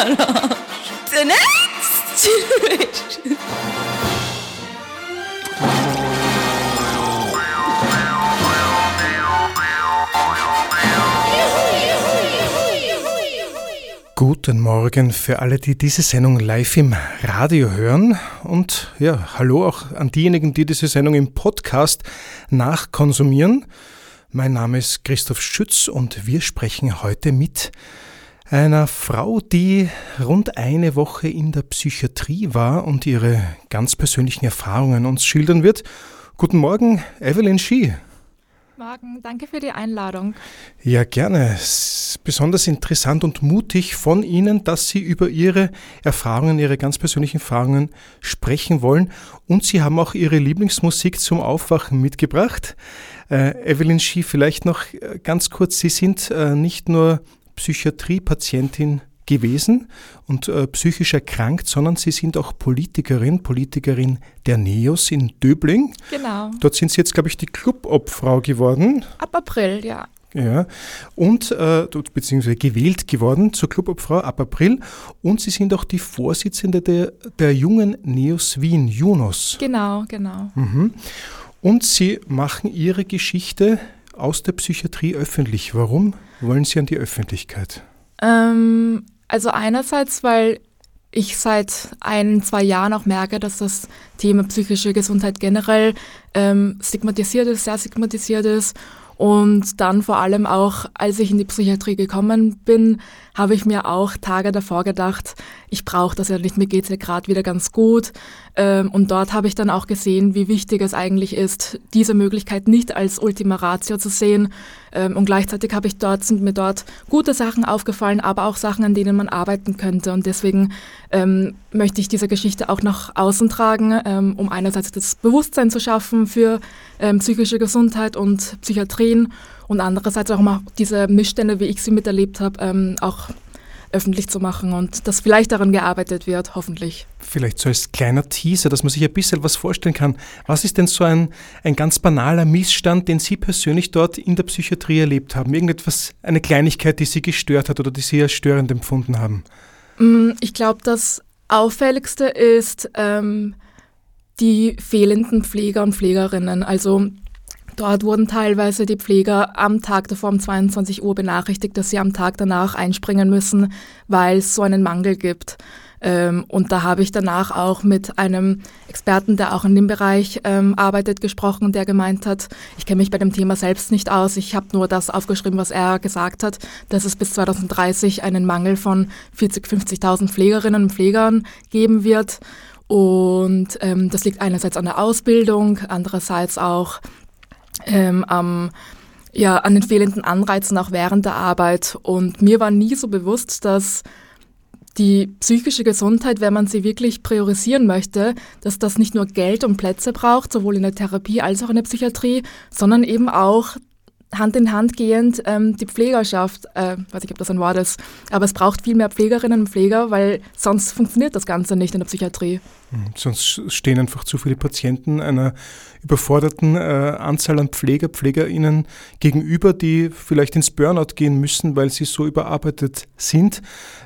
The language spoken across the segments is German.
Next generation. Guten Morgen für alle, die diese Sendung live im Radio hören. Und ja, hallo auch an diejenigen, die diese Sendung im Podcast nachkonsumieren. Mein Name ist Christoph Schütz und wir sprechen heute mit einer Frau, die rund eine Woche in der Psychiatrie war und ihre ganz persönlichen Erfahrungen uns schildern wird. Guten Morgen, Evelyn Schie. Morgen, danke für die Einladung. Ja, gerne. Es ist besonders interessant und mutig von Ihnen, dass Sie über Ihre Erfahrungen, Ihre ganz persönlichen Erfahrungen sprechen wollen. Und Sie haben auch Ihre Lieblingsmusik zum Aufwachen mitgebracht. Äh, Evelyn Schie, vielleicht noch äh, ganz kurz. Sie sind äh, nicht nur Psychiatriepatientin gewesen und äh, psychisch erkrankt, sondern Sie sind auch Politikerin, Politikerin der NEOS in Döbling. Genau. Dort sind Sie jetzt, glaube ich, die Clubobfrau geworden. Ab April, ja. Ja, und äh, beziehungsweise gewählt geworden zur Clubobfrau ab April und Sie sind auch die Vorsitzende der, der jungen Neos Wien, Junos. Genau, genau. Mhm. Und Sie machen Ihre Geschichte aus der Psychiatrie öffentlich. Warum wollen Sie an die Öffentlichkeit? Ähm, also einerseits, weil ich seit ein, zwei Jahren auch merke, dass das Thema psychische Gesundheit generell ähm, stigmatisiert ist, sehr stigmatisiert ist und dann vor allem auch, als ich in die Psychiatrie gekommen bin, habe ich mir auch Tage davor gedacht, ich brauche das ja nicht, mir geht es ja gerade wieder ganz gut. Ähm, und dort habe ich dann auch gesehen, wie wichtig es eigentlich ist, diese Möglichkeit nicht als Ultima Ratio zu sehen. Ähm, und gleichzeitig habe ich dort, sind mir dort gute Sachen aufgefallen, aber auch Sachen, an denen man arbeiten könnte. Und deswegen ähm, möchte ich diese Geschichte auch nach außen tragen, um einerseits das Bewusstsein zu schaffen für psychische Gesundheit und Psychiatrien und andererseits auch mal diese Missstände, wie ich sie miterlebt habe, ähm, auch öffentlich zu machen und dass vielleicht daran gearbeitet wird, hoffentlich. Vielleicht so als kleiner Teaser, dass man sich ein bisschen was vorstellen kann. Was ist denn so ein, ein ganz banaler Missstand, den Sie persönlich dort in der Psychiatrie erlebt haben? Irgendetwas, eine Kleinigkeit, die Sie gestört hat oder die Sie als störend empfunden haben? Mm, ich glaube, das Auffälligste ist ähm, die fehlenden Pfleger und Pflegerinnen. Also Dort wurden teilweise die Pfleger am Tag davor um 22 Uhr benachrichtigt, dass sie am Tag danach einspringen müssen, weil es so einen Mangel gibt. Ähm, und da habe ich danach auch mit einem Experten, der auch in dem Bereich ähm, arbeitet, gesprochen, der gemeint hat, ich kenne mich bei dem Thema selbst nicht aus, ich habe nur das aufgeschrieben, was er gesagt hat, dass es bis 2030 einen Mangel von 40, 50.000 Pflegerinnen und Pflegern geben wird. Und ähm, das liegt einerseits an der Ausbildung, andererseits auch ähm, am ja, an den fehlenden Anreizen auch während der Arbeit. Und mir war nie so bewusst, dass die psychische Gesundheit, wenn man sie wirklich priorisieren möchte, dass das nicht nur Geld und Plätze braucht, sowohl in der Therapie als auch in der Psychiatrie, sondern eben auch Hand in Hand gehend ähm, die Pflegerschaft, äh, weiß ich, ob das ein Wort ist, aber es braucht viel mehr Pflegerinnen und Pfleger, weil sonst funktioniert das Ganze nicht in der Psychiatrie. Hm, sonst stehen einfach zu viele Patienten einer überforderten äh, Anzahl an Pfleger, PflegerInnen gegenüber, die vielleicht ins Burnout gehen müssen, weil sie so überarbeitet sind.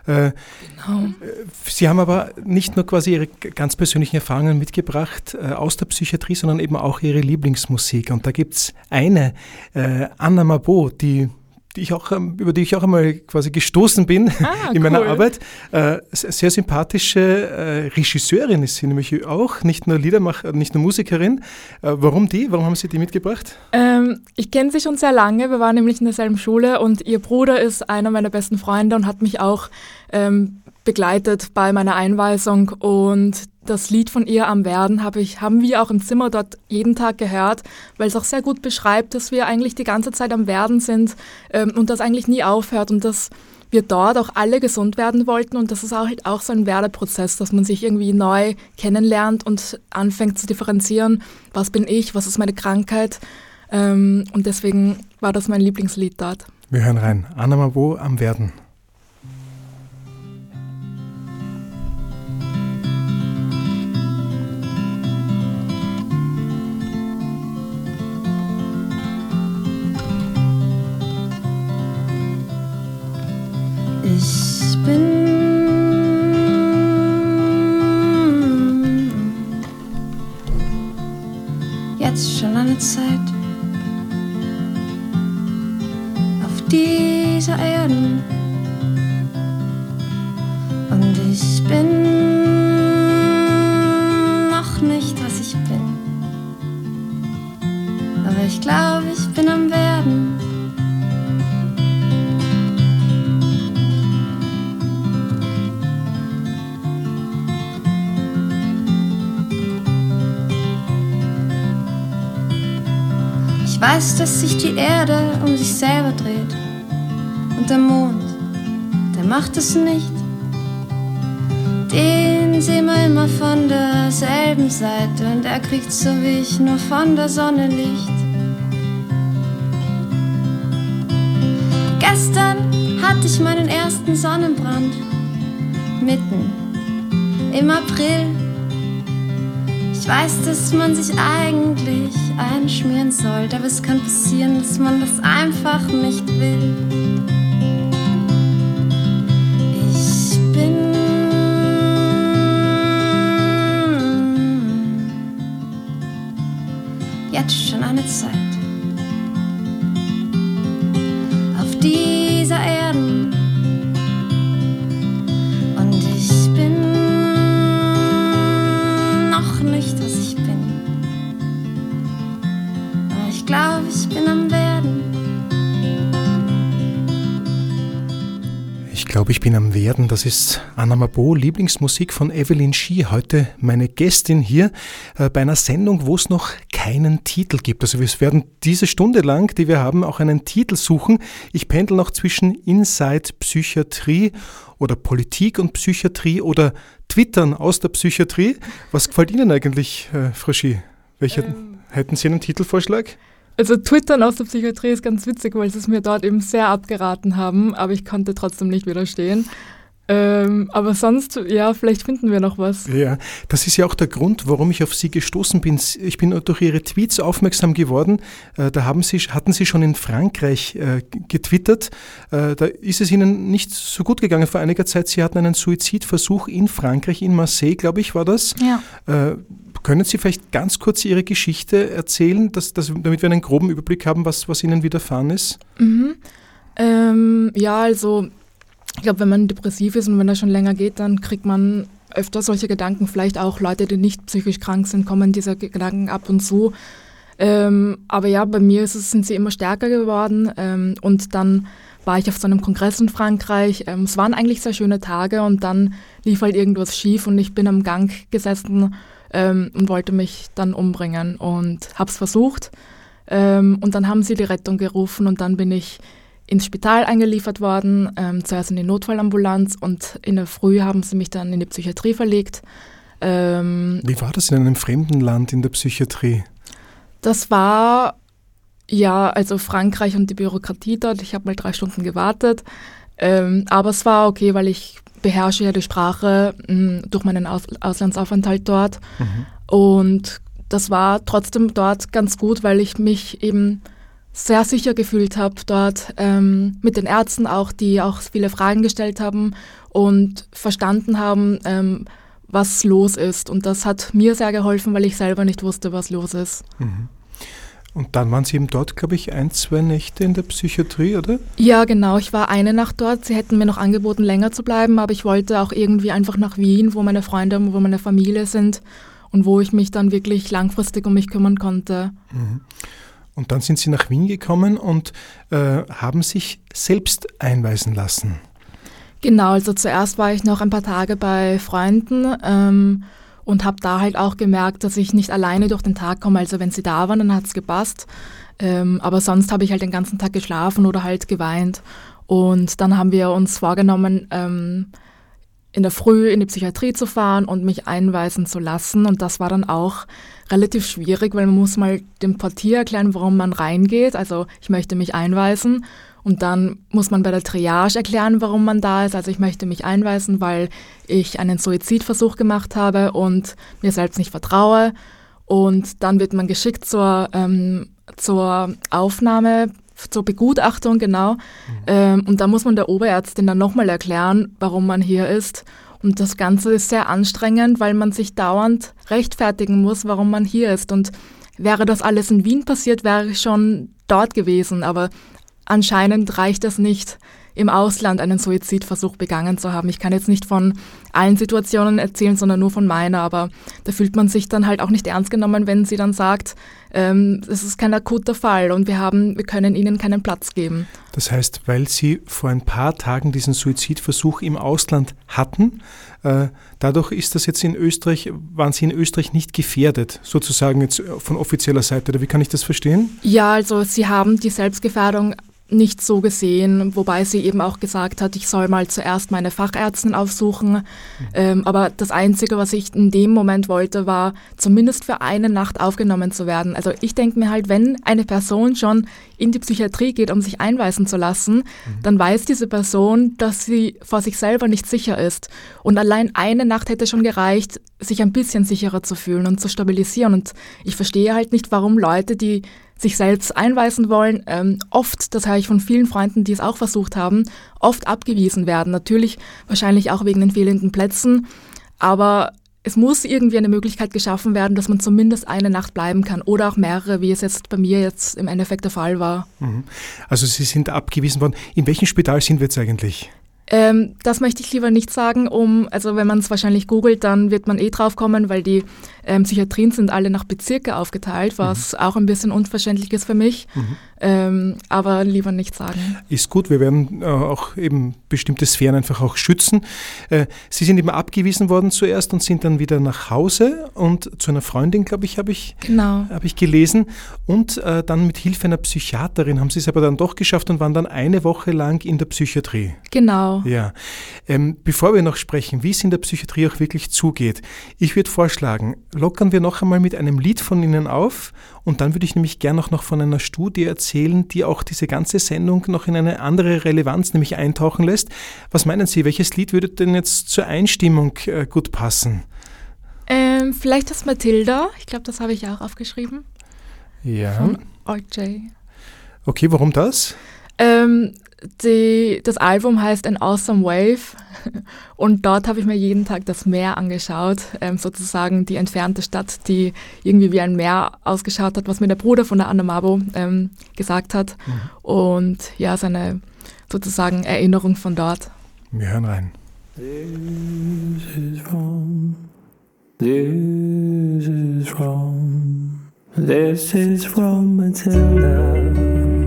Äh, genau. Äh, sie haben aber nicht nur quasi Ihre ganz persönlichen Erfahrungen mitgebracht äh, aus der Psychiatrie, sondern eben auch Ihre Lieblingsmusik. Und da gibt es eine, äh, Anna Mabo, die die ich auch, ähm, über die ich auch einmal quasi gestoßen bin ah, in meiner Arbeit. Äh, sehr sympathische äh, Regisseurin ist sie nämlich auch, nicht nur Liedermacher, nicht nur Musikerin. Äh, warum die? Warum haben Sie die mitgebracht? Ähm, ich kenne sie schon sehr lange. Wir waren nämlich in derselben Schule und ihr Bruder ist einer meiner besten Freunde und hat mich auch ähm, begleitet bei meiner Einweisung und das Lied von ihr am Werden habe ich, haben wir auch im Zimmer dort jeden Tag gehört, weil es auch sehr gut beschreibt, dass wir eigentlich die ganze Zeit am Werden sind ähm, und das eigentlich nie aufhört und dass wir dort auch alle gesund werden wollten und das ist auch, halt auch so ein Werdeprozess, dass man sich irgendwie neu kennenlernt und anfängt zu differenzieren, was bin ich, was ist meine Krankheit ähm, und deswegen war das mein Lieblingslied dort. Wir hören rein. Anna Mabo am Werden. Zeit auf dieser Erde. Und ich bin noch nicht, was ich bin. Aber ich glaube, ich bin am Werden. Weiß, dass sich die Erde um sich selber dreht. Und der Mond, der macht es nicht. Den sehen wir immer von derselben Seite und er kriegt so wie ich nur von der Sonne Licht. Gestern hatte ich meinen ersten Sonnenbrand mitten im April. Ich weiß, dass man sich eigentlich einschmieren sollte, aber es kann passieren, dass man das einfach nicht will. Ich bin jetzt schon eine Zeit glaube, ich bin am Werden. Das ist Anna Mabo, Lieblingsmusik von Evelyn Schie. Heute meine Gästin hier äh, bei einer Sendung, wo es noch keinen Titel gibt. Also wir werden diese Stunde lang, die wir haben, auch einen Titel suchen. Ich pendel noch zwischen Inside Psychiatrie oder Politik und Psychiatrie oder Twittern aus der Psychiatrie. Was gefällt Ihnen eigentlich, äh, Frau Schie? Welche, Ähm. hätten Sie einen Titelvorschlag? Also Twittern aus der Psychiatrie ist ganz witzig, weil sie es mir dort eben sehr abgeraten haben, aber ich konnte trotzdem nicht widerstehen. Ähm, aber sonst, ja, vielleicht finden wir noch was. Ja, das ist ja auch der Grund, warum ich auf Sie gestoßen bin. Ich bin durch Ihre Tweets aufmerksam geworden. Äh, Da haben Sie, hatten Sie schon in Frankreich äh, getwittert. Äh, Da ist es Ihnen nicht so gut gegangen vor einiger Zeit. Sie hatten einen Suizidversuch in Frankreich, in Marseille, glaube ich, war das. Ja. Äh, Können Sie vielleicht ganz kurz Ihre Geschichte erzählen, dass, dass, damit wir einen groben Überblick haben, was, was Ihnen widerfahren ist? Mhm. Ähm, ja, also ich glaube, wenn man depressiv ist und wenn das schon länger geht, dann kriegt man öfter solche Gedanken. Vielleicht auch Leute, die nicht psychisch krank sind, kommen diese Gedanken ab und zu. Ähm, aber ja, bei mir es, sind sie immer stärker geworden. Ähm, und dann war ich auf so einem Kongress in Frankreich. Ähm, es waren eigentlich sehr schöne Tage und dann lief halt irgendwas schief und ich bin am Gang gesessen ähm, und wollte mich dann umbringen und habe es versucht. Ähm, und dann haben sie die Rettung gerufen und dann bin ich ins Spital eingeliefert worden, ähm, zuerst in die Notfallambulanz und in der Früh haben sie mich dann in die Psychiatrie verlegt. Ähm, Wie war das in einem fremden Land in der Psychiatrie? das war ja, also Frankreich und die Bürokratie dort. Ich habe mal drei Stunden gewartet, ähm, aber es war okay, weil ich beherrsche ja die Sprache mh, durch meinen Aus Auslandsaufenthalt dort und das war trotzdem dort ganz gut, weil ich mich eben sehr sicher gefühlt habe dort ähm, mit den Ärzten auch, die auch viele Fragen gestellt haben und verstanden haben, ähm, was los ist. Und das hat mir sehr geholfen, weil ich selber nicht wusste, was los ist. Und dann waren Sie eben dort, glaube ich, ein, zwei Nächte in der Psychiatrie, oder? Ja, genau. Ich war eine Nacht dort. Sie hätten mir noch angeboten, länger zu bleiben, aber ich wollte auch irgendwie einfach nach Wien, wo meine Freunde und wo meine Familie sind und wo ich mich dann wirklich langfristig um mich kümmern konnte. Und dann sind Sie nach Wien gekommen und äh, haben sich selbst einweisen lassen. Genau, also zuerst war ich noch ein paar Tage bei Freunden ähm, und habe da halt auch gemerkt, dass ich nicht alleine durch den Tag komme. Also wenn sie da waren, dann hat's gepasst. Ähm, aber sonst habe ich halt den ganzen Tag geschlafen oder halt geweint. Und dann haben wir uns vorgenommen, ähm, in der Früh in die Psychiatrie zu fahren und mich einweisen zu lassen. Und das war dann auch relativ schwierig, weil man muss mal dem Portier erklären, warum man reingeht. Also ich möchte mich einweisen. Und dann muss man bei der Triage erklären, warum man da ist. Also ich möchte mich einweisen, weil ich einen Suizidversuch gemacht habe und mir selbst nicht vertraue. Und dann wird man geschickt zur, ähm, zur Aufnahme, zur Begutachtung, genau. Ähm, und da muss man der Oberärztin dann nochmal erklären, warum man hier ist. Und das Ganze ist sehr anstrengend, weil man sich dauernd rechtfertigen muss, warum man hier ist. Und wäre das alles in Wien passiert, wäre ich schon dort gewesen. Aber anscheinend reicht es nicht, im Ausland einen Suizidversuch begangen zu haben. Ich kann jetzt nicht von allen Situationen erzählen, sondern nur von meiner, aber da fühlt man sich dann halt auch nicht ernst genommen, wenn sie dann sagt, ähm, es ist kein akuter Fall und wir haben, wir können ihnen keinen Platz geben. Das heißt, weil sie vor ein paar Tagen diesen Suizidversuch im Ausland hatten, äh, dadurch ist das jetzt in Österreich, waren sie in Österreich nicht gefährdet, sozusagen jetzt von offizieller Seite, oder wie kann ich das verstehen? Ja, also sie haben die Selbstgefährdung nicht so gesehen, wobei sie eben auch gesagt hat, ich soll mal zuerst meine Fachärztin aufsuchen. Mhm. Ähm, aber das Einzige, was ich in dem Moment wollte, war zumindest für eine Nacht aufgenommen zu werden. Also ich denke mir halt, wenn eine Person schon in die Psychiatrie geht, um sich einweisen zu lassen, mhm. dann weiß diese Person, dass sie vor sich selber nicht sicher ist. Und allein eine Nacht hätte schon gereicht, sich ein bisschen sicherer zu fühlen und zu stabilisieren. Und ich verstehe halt nicht, warum Leute, die sich selbst einweisen wollen, ähm, oft, das höre ich von vielen Freunden, die es auch versucht haben, oft abgewiesen werden. Natürlich wahrscheinlich auch wegen den fehlenden Plätzen, aber es muss irgendwie eine Möglichkeit geschaffen werden, dass man zumindest eine Nacht bleiben kann oder auch mehrere, wie es jetzt bei mir jetzt im Endeffekt der Fall war. Mhm. Also Sie sind abgewiesen worden. In welchem Spital sind wir jetzt eigentlich? Ähm, das möchte ich lieber nicht sagen, um, also wenn man es wahrscheinlich googelt, dann wird man eh drauf kommen, weil die ähm, Psychiatrien sind alle nach Bezirke aufgeteilt, was mhm. auch ein bisschen unverständlich ist für mich. Mhm. Ähm, aber lieber nicht sagen. Ist gut, wir werden äh, auch eben bestimmte Sphären einfach auch schützen. Äh, Sie sind eben abgewiesen worden zuerst und sind dann wieder nach Hause und zu einer Freundin, glaube ich, habe ich, genau. hab ich gelesen. Und äh, dann mit Hilfe einer Psychiaterin haben Sie es aber dann doch geschafft und waren dann eine Woche lang in der Psychiatrie. Genau. Ja. Ähm, bevor wir noch sprechen, wie es in der Psychiatrie auch wirklich zugeht, ich würde vorschlagen, lockern wir noch einmal mit einem Lied von Ihnen auf und dann würde ich nämlich gerne auch noch von einer Studie erzählen, die auch diese ganze Sendung noch in eine andere Relevanz nämlich eintauchen lässt. Was meinen Sie, welches Lied würde denn jetzt zur Einstimmung äh, gut passen? Ähm, vielleicht das Matilda. Ich glaube, das habe ich auch aufgeschrieben. Ja. Von OJ. Okay, warum das? Ähm, die, das Album heißt An Awesome Wave und dort habe ich mir jeden Tag das Meer angeschaut, ähm, sozusagen die entfernte Stadt, die irgendwie wie ein Meer ausgeschaut hat, was mir der Bruder von der Anna Mabo ähm, gesagt hat. Mhm. Und ja, seine sozusagen Erinnerung von dort. Wir hören rein. This is from, this is from, this is from Matilda.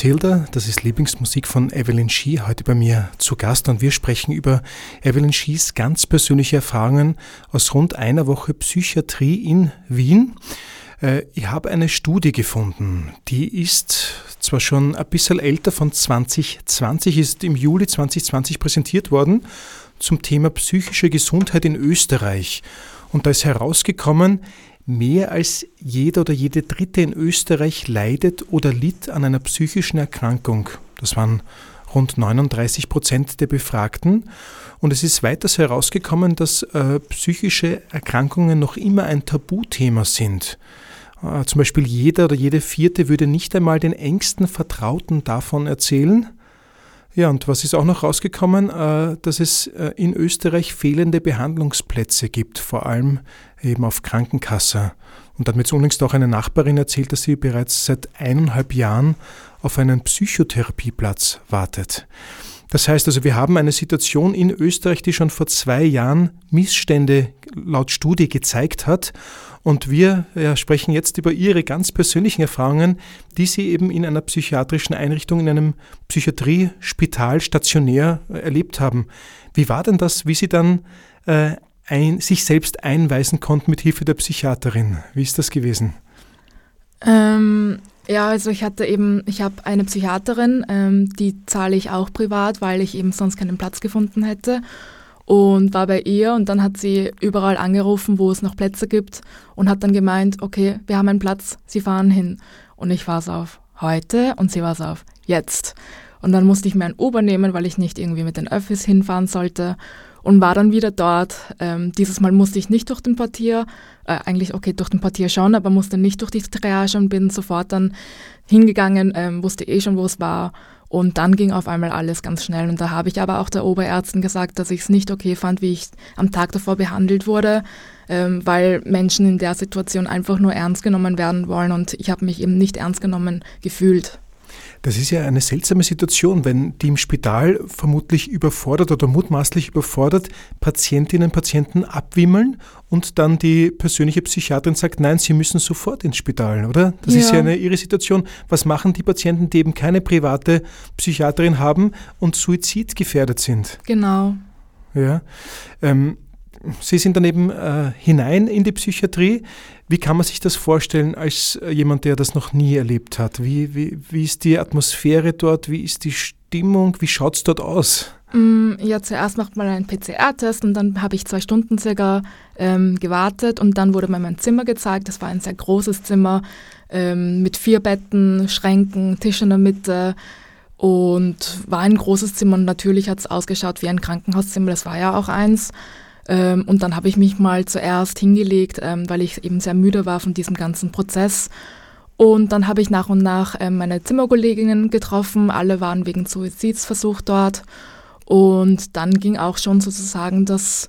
Matilda, das ist Lieblingsmusik von Evelyn Shee, heute bei mir zu Gast und wir sprechen über Evelyn Shees ganz persönliche Erfahrungen aus rund einer Woche Psychiatrie in Wien. Äh, ich habe eine Studie gefunden, die ist zwar schon ein bisschen älter, von 2020, ist im Juli 2020 präsentiert worden, zum Thema psychische Gesundheit in Österreich. Und da ist herausgekommen, mehr als jeder oder jede Dritte in Österreich leidet oder litt an einer psychischen Erkrankung. Das waren rund 39 Prozent der Befragten. Und es ist weiters herausgekommen, dass äh, psychische Erkrankungen noch immer ein Tabuthema sind. Äh, zum Beispiel jeder oder jede vierte würde nicht einmal den engsten Vertrauten davon erzählen. Ja, und was ist auch noch rausgekommen, äh, dass es äh, in Österreich fehlende Behandlungsplätze gibt, vor allem eben auf Krankenkasse. Und hat mir jetzt unlängst auch eine Nachbarin erzählt, dass sie bereits seit eineinhalb Jahren auf einen Psychotherapieplatz wartet. Das heißt also, wir haben eine Situation in Österreich, die schon vor zwei Jahren Missstände laut Studie gezeigt hat. Und wir ja, sprechen jetzt über Ihre ganz persönlichen Erfahrungen, die Sie eben in einer psychiatrischen Einrichtung, in einem Psychiatriespital stationär äh, erlebt haben. Wie war denn das, wie Sie dann äh, ein, sich selbst einweisen konnten mit Hilfe der Psychiaterin? Wie ist das gewesen? Ähm, ja, also ich hatte eben, ich habe eine Psychiaterin, ähm, die zahle ich auch privat, weil ich eben sonst keinen Platz gefunden hätte und war bei ihr und dann hat sie überall angerufen, wo es noch Plätze gibt und hat dann gemeint, okay, wir haben einen Platz, Sie fahren hin. Und ich war so auf heute und sie war so auf jetzt. Und dann musste ich mir ein Uber nehmen, weil ich nicht irgendwie mit den Öffis hinfahren sollte und war dann wieder dort. Ähm, dieses Mal musste ich nicht durch den Portier, äh, eigentlich okay, durch den Portier schon, aber musste nicht durch die Triage und bin sofort dann hingegangen, ähm, wusste eh schon, wo es war. Und dann ging auf einmal alles ganz schnell. Und da habe ich aber auch der Oberärztin gesagt, dass ich es nicht okay fand, wie ich am Tag davor behandelt wurde, ähm, weil Menschen in der Situation einfach nur ernst genommen werden wollen. Und ich habe mich eben nicht ernst genommen gefühlt. Das ist ja eine seltsame Situation, wenn die im Spital vermutlich überfordert oder mutmaßlich überfordert Patientinnen und Patienten abwimmeln und dann die persönliche Psychiaterin sagt, nein, sie müssen sofort ins Spital, oder? Das ja. ist ja eine ihre Situation. Was machen die Patienten, die eben keine private Psychiaterin haben und suizidgefährdet sind? Genau. Ja. Ähm, Sie sind dann eben äh, hinein in die Psychiatrie. Wie kann man sich das vorstellen als äh, jemand, der das noch nie erlebt hat? Wie, wie, wie ist die Atmosphäre dort? Wie ist die Stimmung? Wie schaut es dort aus? Mm, ja, zuerst macht man einen PCR-Test und dann habe ich zwei Stunden circa ähm, gewartet und dann wurde mir mein Zimmer gezeigt. Das war ein sehr großes Zimmer ähm, mit vier Betten, Schränken, Tisch in der Mitte und war ein großes Zimmer und natürlich hat es ausgeschaut wie ein Krankenhauszimmer. Das war ja auch eins. Ähm, und dann habe ich mich mal zuerst hingelegt, ähm, weil ich eben sehr müde war von diesem ganzen Prozess. Und dann habe ich nach und nach ähm, meine Zimmerkolleginnen getroffen. Alle waren wegen Suizidsversuch dort. Und dann ging auch schon sozusagen das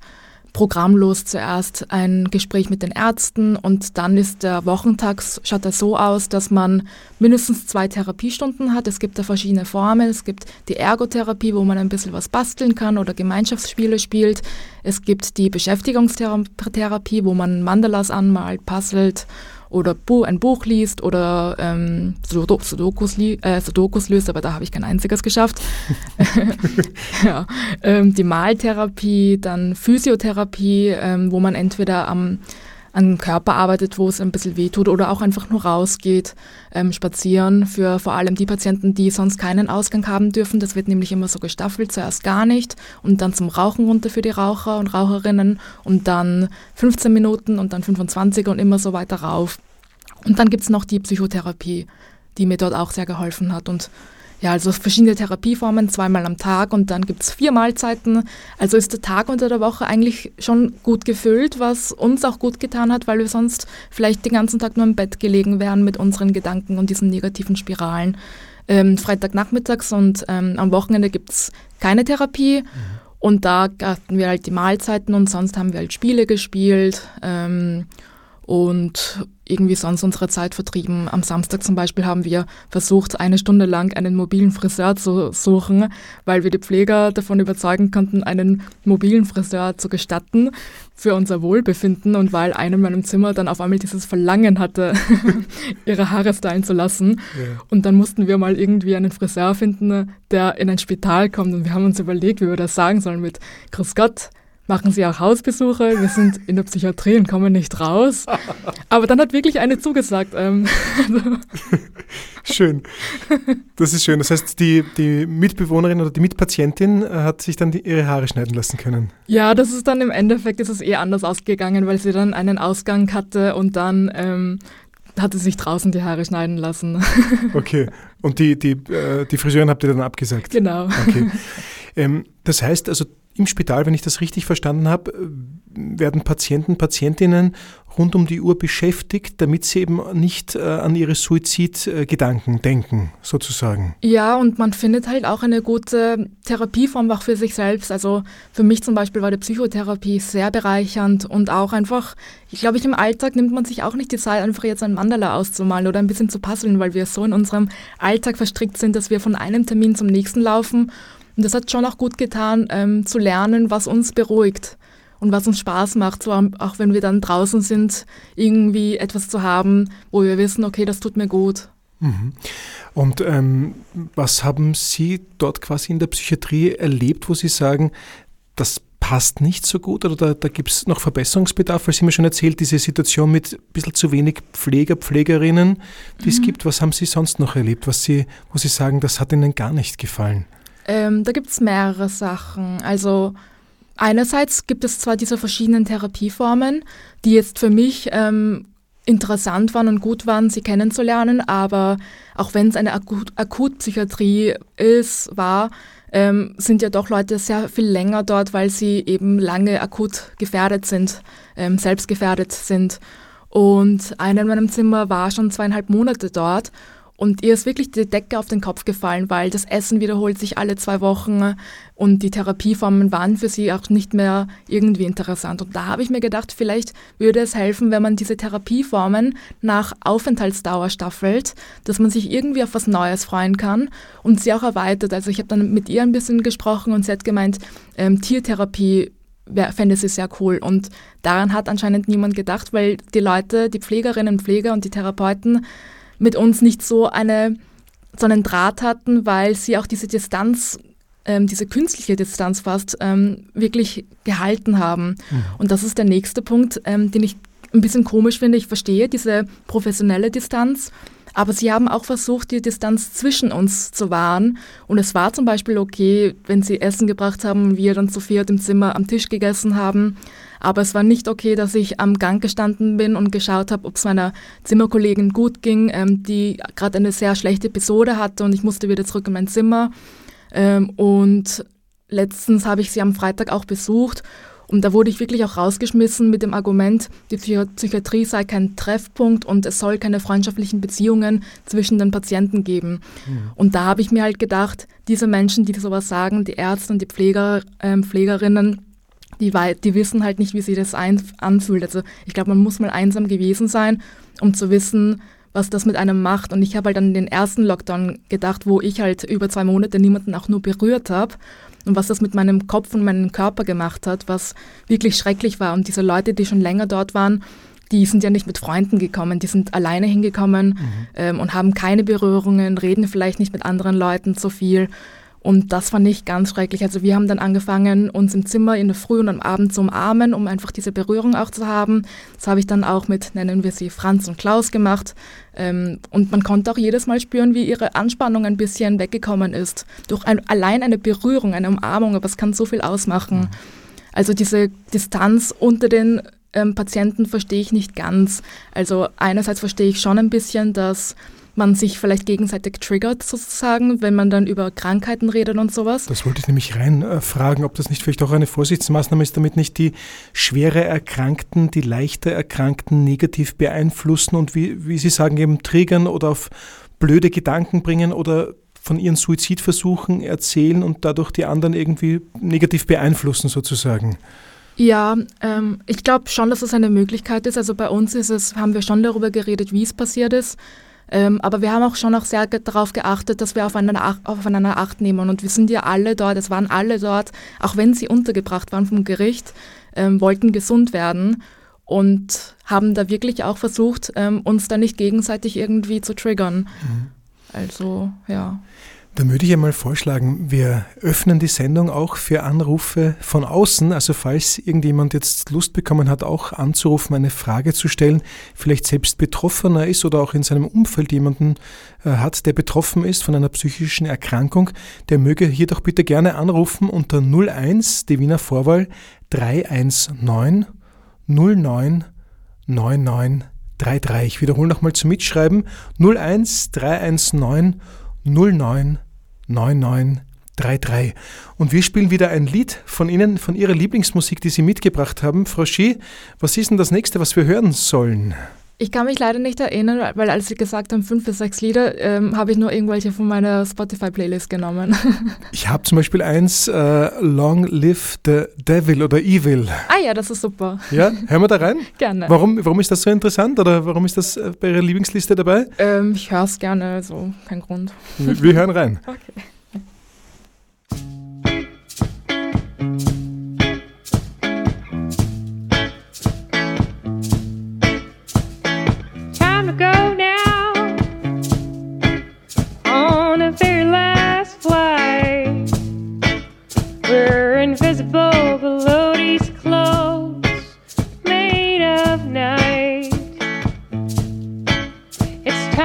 programmlos zuerst ein Gespräch mit den Ärzten und dann ist der Wochentag, schaut er so aus, dass man mindestens zwei Therapiestunden hat. Es gibt da verschiedene Formen. Es gibt die Ergotherapie, wo man ein bisschen was basteln kann oder Gemeinschaftsspiele spielt. Es gibt die Beschäftigungstherapie, wo man Mandalas anmalt, puzzelt oder ein Buch liest oder ähm, Sudokus, äh, Sudokus löst, aber da habe ich kein einziges geschafft. ja, ähm, die Maltherapie, dann Physiotherapie, ähm, wo man entweder am an Körper arbeitet, wo es ein bisschen wehtut oder auch einfach nur rausgeht, ähm, spazieren für vor allem die Patienten, die sonst keinen Ausgang haben dürfen. Das wird nämlich immer so gestaffelt, zuerst gar nicht und dann zum Rauchen runter für die Raucher und Raucherinnen und dann 15 Minuten und dann 25 und immer so weiter rauf. Und dann gibt es noch die Psychotherapie, die mir dort auch sehr geholfen hat und ja, also verschiedene Therapieformen, zweimal am Tag und dann gibt es vier Mahlzeiten. Also ist der Tag unter der Woche eigentlich schon gut gefüllt, was uns auch gut getan hat, weil wir sonst vielleicht den ganzen Tag nur im Bett gelegen wären mit unseren Gedanken und diesen negativen Spiralen. Ähm, Freitagnachmittags und ähm, am Wochenende gibt es keine Therapie. Mhm. Und da hatten wir halt die Mahlzeiten und sonst haben wir halt Spiele gespielt. Ähm, und irgendwie sonst unsere Zeit vertrieben. Am Samstag zum Beispiel haben wir versucht, eine Stunde lang einen mobilen Friseur zu suchen, weil wir die Pfleger davon überzeugen konnten, einen mobilen Friseur zu gestatten für unser Wohlbefinden und weil einer in meinem Zimmer dann auf einmal dieses Verlangen hatte, ihre Haare stylen zu lassen. Ja. Und dann mussten wir mal irgendwie einen Friseur finden, der in ein Spital kommt und wir haben uns überlegt, wie wir das sagen sollen mit Grüß Gott, machen sie auch Hausbesuche. Wir sind in der Psychiatrie und kommen nicht raus. Aber dann hat wirklich eine zugesagt. Ähm, schön. Das ist schön. Das heißt, die, die Mitbewohnerin oder die Mitpatientin äh, hat sich dann die, ihre Haare schneiden lassen können. Ja, das ist dann im Endeffekt ist es eher anders ausgegangen, weil sie dann einen Ausgang hatte und dann ähm, hatte sich draußen die Haare schneiden lassen. Okay. Und die, die, äh, die Friseurin habt ihr dann abgesagt? Genau. Okay. Ähm, das heißt also, im Spital, wenn ich das richtig verstanden habe, werden Patienten, Patientinnen rund um die Uhr beschäftigt, damit sie eben nicht äh, an ihre Suizidgedanken denken, sozusagen. Ja, und man findet halt auch eine gute Therapieform auch für sich selbst. Also für mich zum Beispiel war die Psychotherapie sehr bereichernd und auch einfach, ich glaube, ich im Alltag nimmt man sich auch nicht die Zeit, einfach jetzt ein Mandala auszumalen oder ein bisschen zu puzzeln, weil wir so in unserem Alltag verstrickt sind, dass wir von einem Termin zum nächsten laufen und das hat schon auch gut getan, ähm, zu lernen, was uns beruhigt und was uns Spaß macht, so auch wenn wir dann draußen sind, irgendwie etwas zu haben, wo wir wissen, okay, das tut mir gut. Mhm. Und ähm, was haben Sie dort quasi in der Psychiatrie erlebt, wo Sie sagen, das passt nicht so gut oder da, da gibt es noch Verbesserungsbedarf? Weil Sie mir schon erzählt, diese Situation mit ein bisschen zu wenig Pfleger, Pflegerinnen, die mhm. es gibt. Was haben Sie sonst noch erlebt, was Sie, wo Sie sagen, das hat Ihnen gar nicht gefallen? Ähm, da gibt es mehrere Sachen. Also einerseits gibt es zwar diese verschiedenen Therapieformen, die jetzt für mich ähm, interessant waren und gut waren, sie kennenzulernen, aber auch wenn es eine Akut Akutpsychiatrie ist, war, ähm, sind ja doch Leute sehr viel länger dort, weil sie eben lange akut gefährdet sind, ähm, selbst gefährdet sind. Und einer in meinem Zimmer war schon zweieinhalb Monate dort und ihr ist wirklich die Decke auf den Kopf gefallen, weil das Essen wiederholt sich alle zwei Wochen und die Therapieformen waren für sie auch nicht mehr irgendwie interessant. Und da habe ich mir gedacht, vielleicht würde es helfen, wenn man diese Therapieformen nach Aufenthaltsdauer staffelt, dass man sich irgendwie auf was Neues freuen kann und sie auch erweitert. Also ich habe dann mit ihr ein bisschen gesprochen und sie hat gemeint, ähm, Tiertherapie fände sie sehr cool. Und daran hat anscheinend niemand gedacht, weil die Leute, die Pflegerinnen und Pfleger und die Therapeuten, mit uns nicht so, eine, so einen Draht hatten, weil sie auch diese Distanz, ähm, diese künstliche Distanz fast, ähm, wirklich gehalten haben. Mhm. Und das ist der nächste Punkt, ähm, den ich ein bisschen komisch finde. Ich verstehe diese professionelle Distanz, aber sie haben auch versucht, die Distanz zwischen uns zu wahren. Und es war zum Beispiel okay, wenn sie Essen gebracht haben und wir dann zu viert im Zimmer am Tisch gegessen haben. Aber es war nicht okay, dass ich am Gang gestanden bin und geschaut habe, ob es meiner Zimmerkollegin gut ging, ähm, die gerade eine sehr schlechte Episode hatte und ich musste wieder zurück in mein Zimmer. Ähm, und letztens habe ich sie am Freitag auch besucht und da wurde ich wirklich auch rausgeschmissen mit dem Argument, die Psychiatrie sei kein Treffpunkt und es soll keine freundschaftlichen Beziehungen zwischen den Patienten geben. Mhm. Und da habe ich mir halt gedacht, diese Menschen, die sowas sagen, die Ärzte und die Pfleger, äh, Pflegerinnen, die, die wissen halt nicht, wie sich das anfühlt. Also ich glaube, man muss mal einsam gewesen sein, um zu wissen, was das mit einem macht. Und ich habe halt an den ersten Lockdown gedacht, wo ich halt über zwei Monate niemanden auch nur berührt habe und was das mit meinem Kopf und meinem Körper gemacht hat, was wirklich schrecklich war. Und diese Leute, die schon länger dort waren, die sind ja nicht mit Freunden gekommen, die sind alleine hingekommen mhm. ähm, und haben keine Berührungen, reden vielleicht nicht mit anderen Leuten so viel. Und das fand ich ganz schrecklich. Also wir haben dann angefangen, uns im Zimmer in der Früh und am Abend zu umarmen, um einfach diese Berührung auch zu haben. Das habe ich dann auch mit, nennen wir sie, Franz und Klaus gemacht. Ähm, und man konnte auch jedes Mal spüren, wie ihre Anspannung ein bisschen weggekommen ist. Durch ein, allein eine Berührung, eine Umarmung, aber es kann so viel ausmachen. Mhm. Also diese Distanz unter den ähm, Patienten verstehe ich nicht ganz. Also einerseits verstehe ich schon ein bisschen, dass man sich vielleicht gegenseitig triggert sozusagen, wenn man dann über Krankheiten redet und sowas. Das wollte ich nämlich rein äh, fragen, ob das nicht vielleicht auch eine Vorsichtsmaßnahme ist, damit nicht die schwere Erkrankten, die leichter Erkrankten negativ beeinflussen und wie, wie Sie sagen, eben triggern oder auf blöde Gedanken bringen oder von ihren Suizidversuchen erzählen und dadurch die anderen irgendwie negativ beeinflussen sozusagen. Ja, ähm, ich glaube schon, dass es eine Möglichkeit ist. Also bei uns ist es, haben wir schon darüber geredet, wie es passiert ist. Ähm, aber wir haben auch schon auch sehr darauf geachtet, dass wir aufeinander, aufeinander Acht nehmen. Und wir sind ja alle dort, es waren alle dort, auch wenn sie untergebracht waren vom Gericht, ähm, wollten gesund werden und haben da wirklich auch versucht, ähm, uns da nicht gegenseitig irgendwie zu triggern. Mhm. Also, ja. Dann würde ich einmal vorschlagen, wir öffnen die Sendung auch für Anrufe von außen. Also falls irgendjemand jetzt Lust bekommen hat, auch anzurufen, eine Frage zu stellen, vielleicht selbst Betroffener ist oder auch in seinem Umfeld jemanden äh, hat, der betroffen ist von einer psychischen Erkrankung, der möge hier doch bitte gerne anrufen unter 01, die Wiener Vorwahl 319 09 9933. Ich wiederhole nochmal zum Mitschreiben 01 319 09 9933. Und wir spielen wieder ein Lied von Ihnen, von Ihrer Lieblingsmusik, die Sie mitgebracht haben. Frau Schie, was ist denn das nächste, was wir hören sollen? Ich kann mich leider nicht erinnern, weil als Sie gesagt haben, fünf bis sechs Lieder, ähm, habe ich nur irgendwelche von meiner Spotify-Playlist genommen. ich habe zum Beispiel eins, äh, Long Live the Devil oder Evil. Ah ja, das ist super. Ja, hören wir da rein? gerne. Warum, warum ist das so interessant oder warum ist das äh, bei Ihrer Lieblingsliste dabei? Ähm, ich höre es gerne, also kein Grund. Wir hören rein. Okay.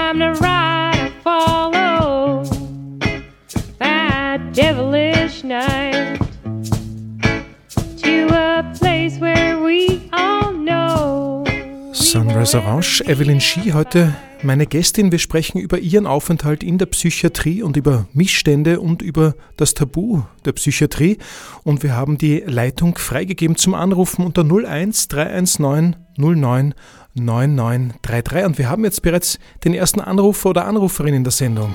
Sunrise Orange, Evelyn Schie, heute meine Gästin. Wir sprechen über ihren Aufenthalt in der Psychiatrie und über Missstände und über das Tabu der Psychiatrie. Und wir haben die Leitung freigegeben zum Anrufen unter 01 319 09 9933. Und wir haben jetzt bereits den ersten Anrufer oder Anruferin in der Sendung.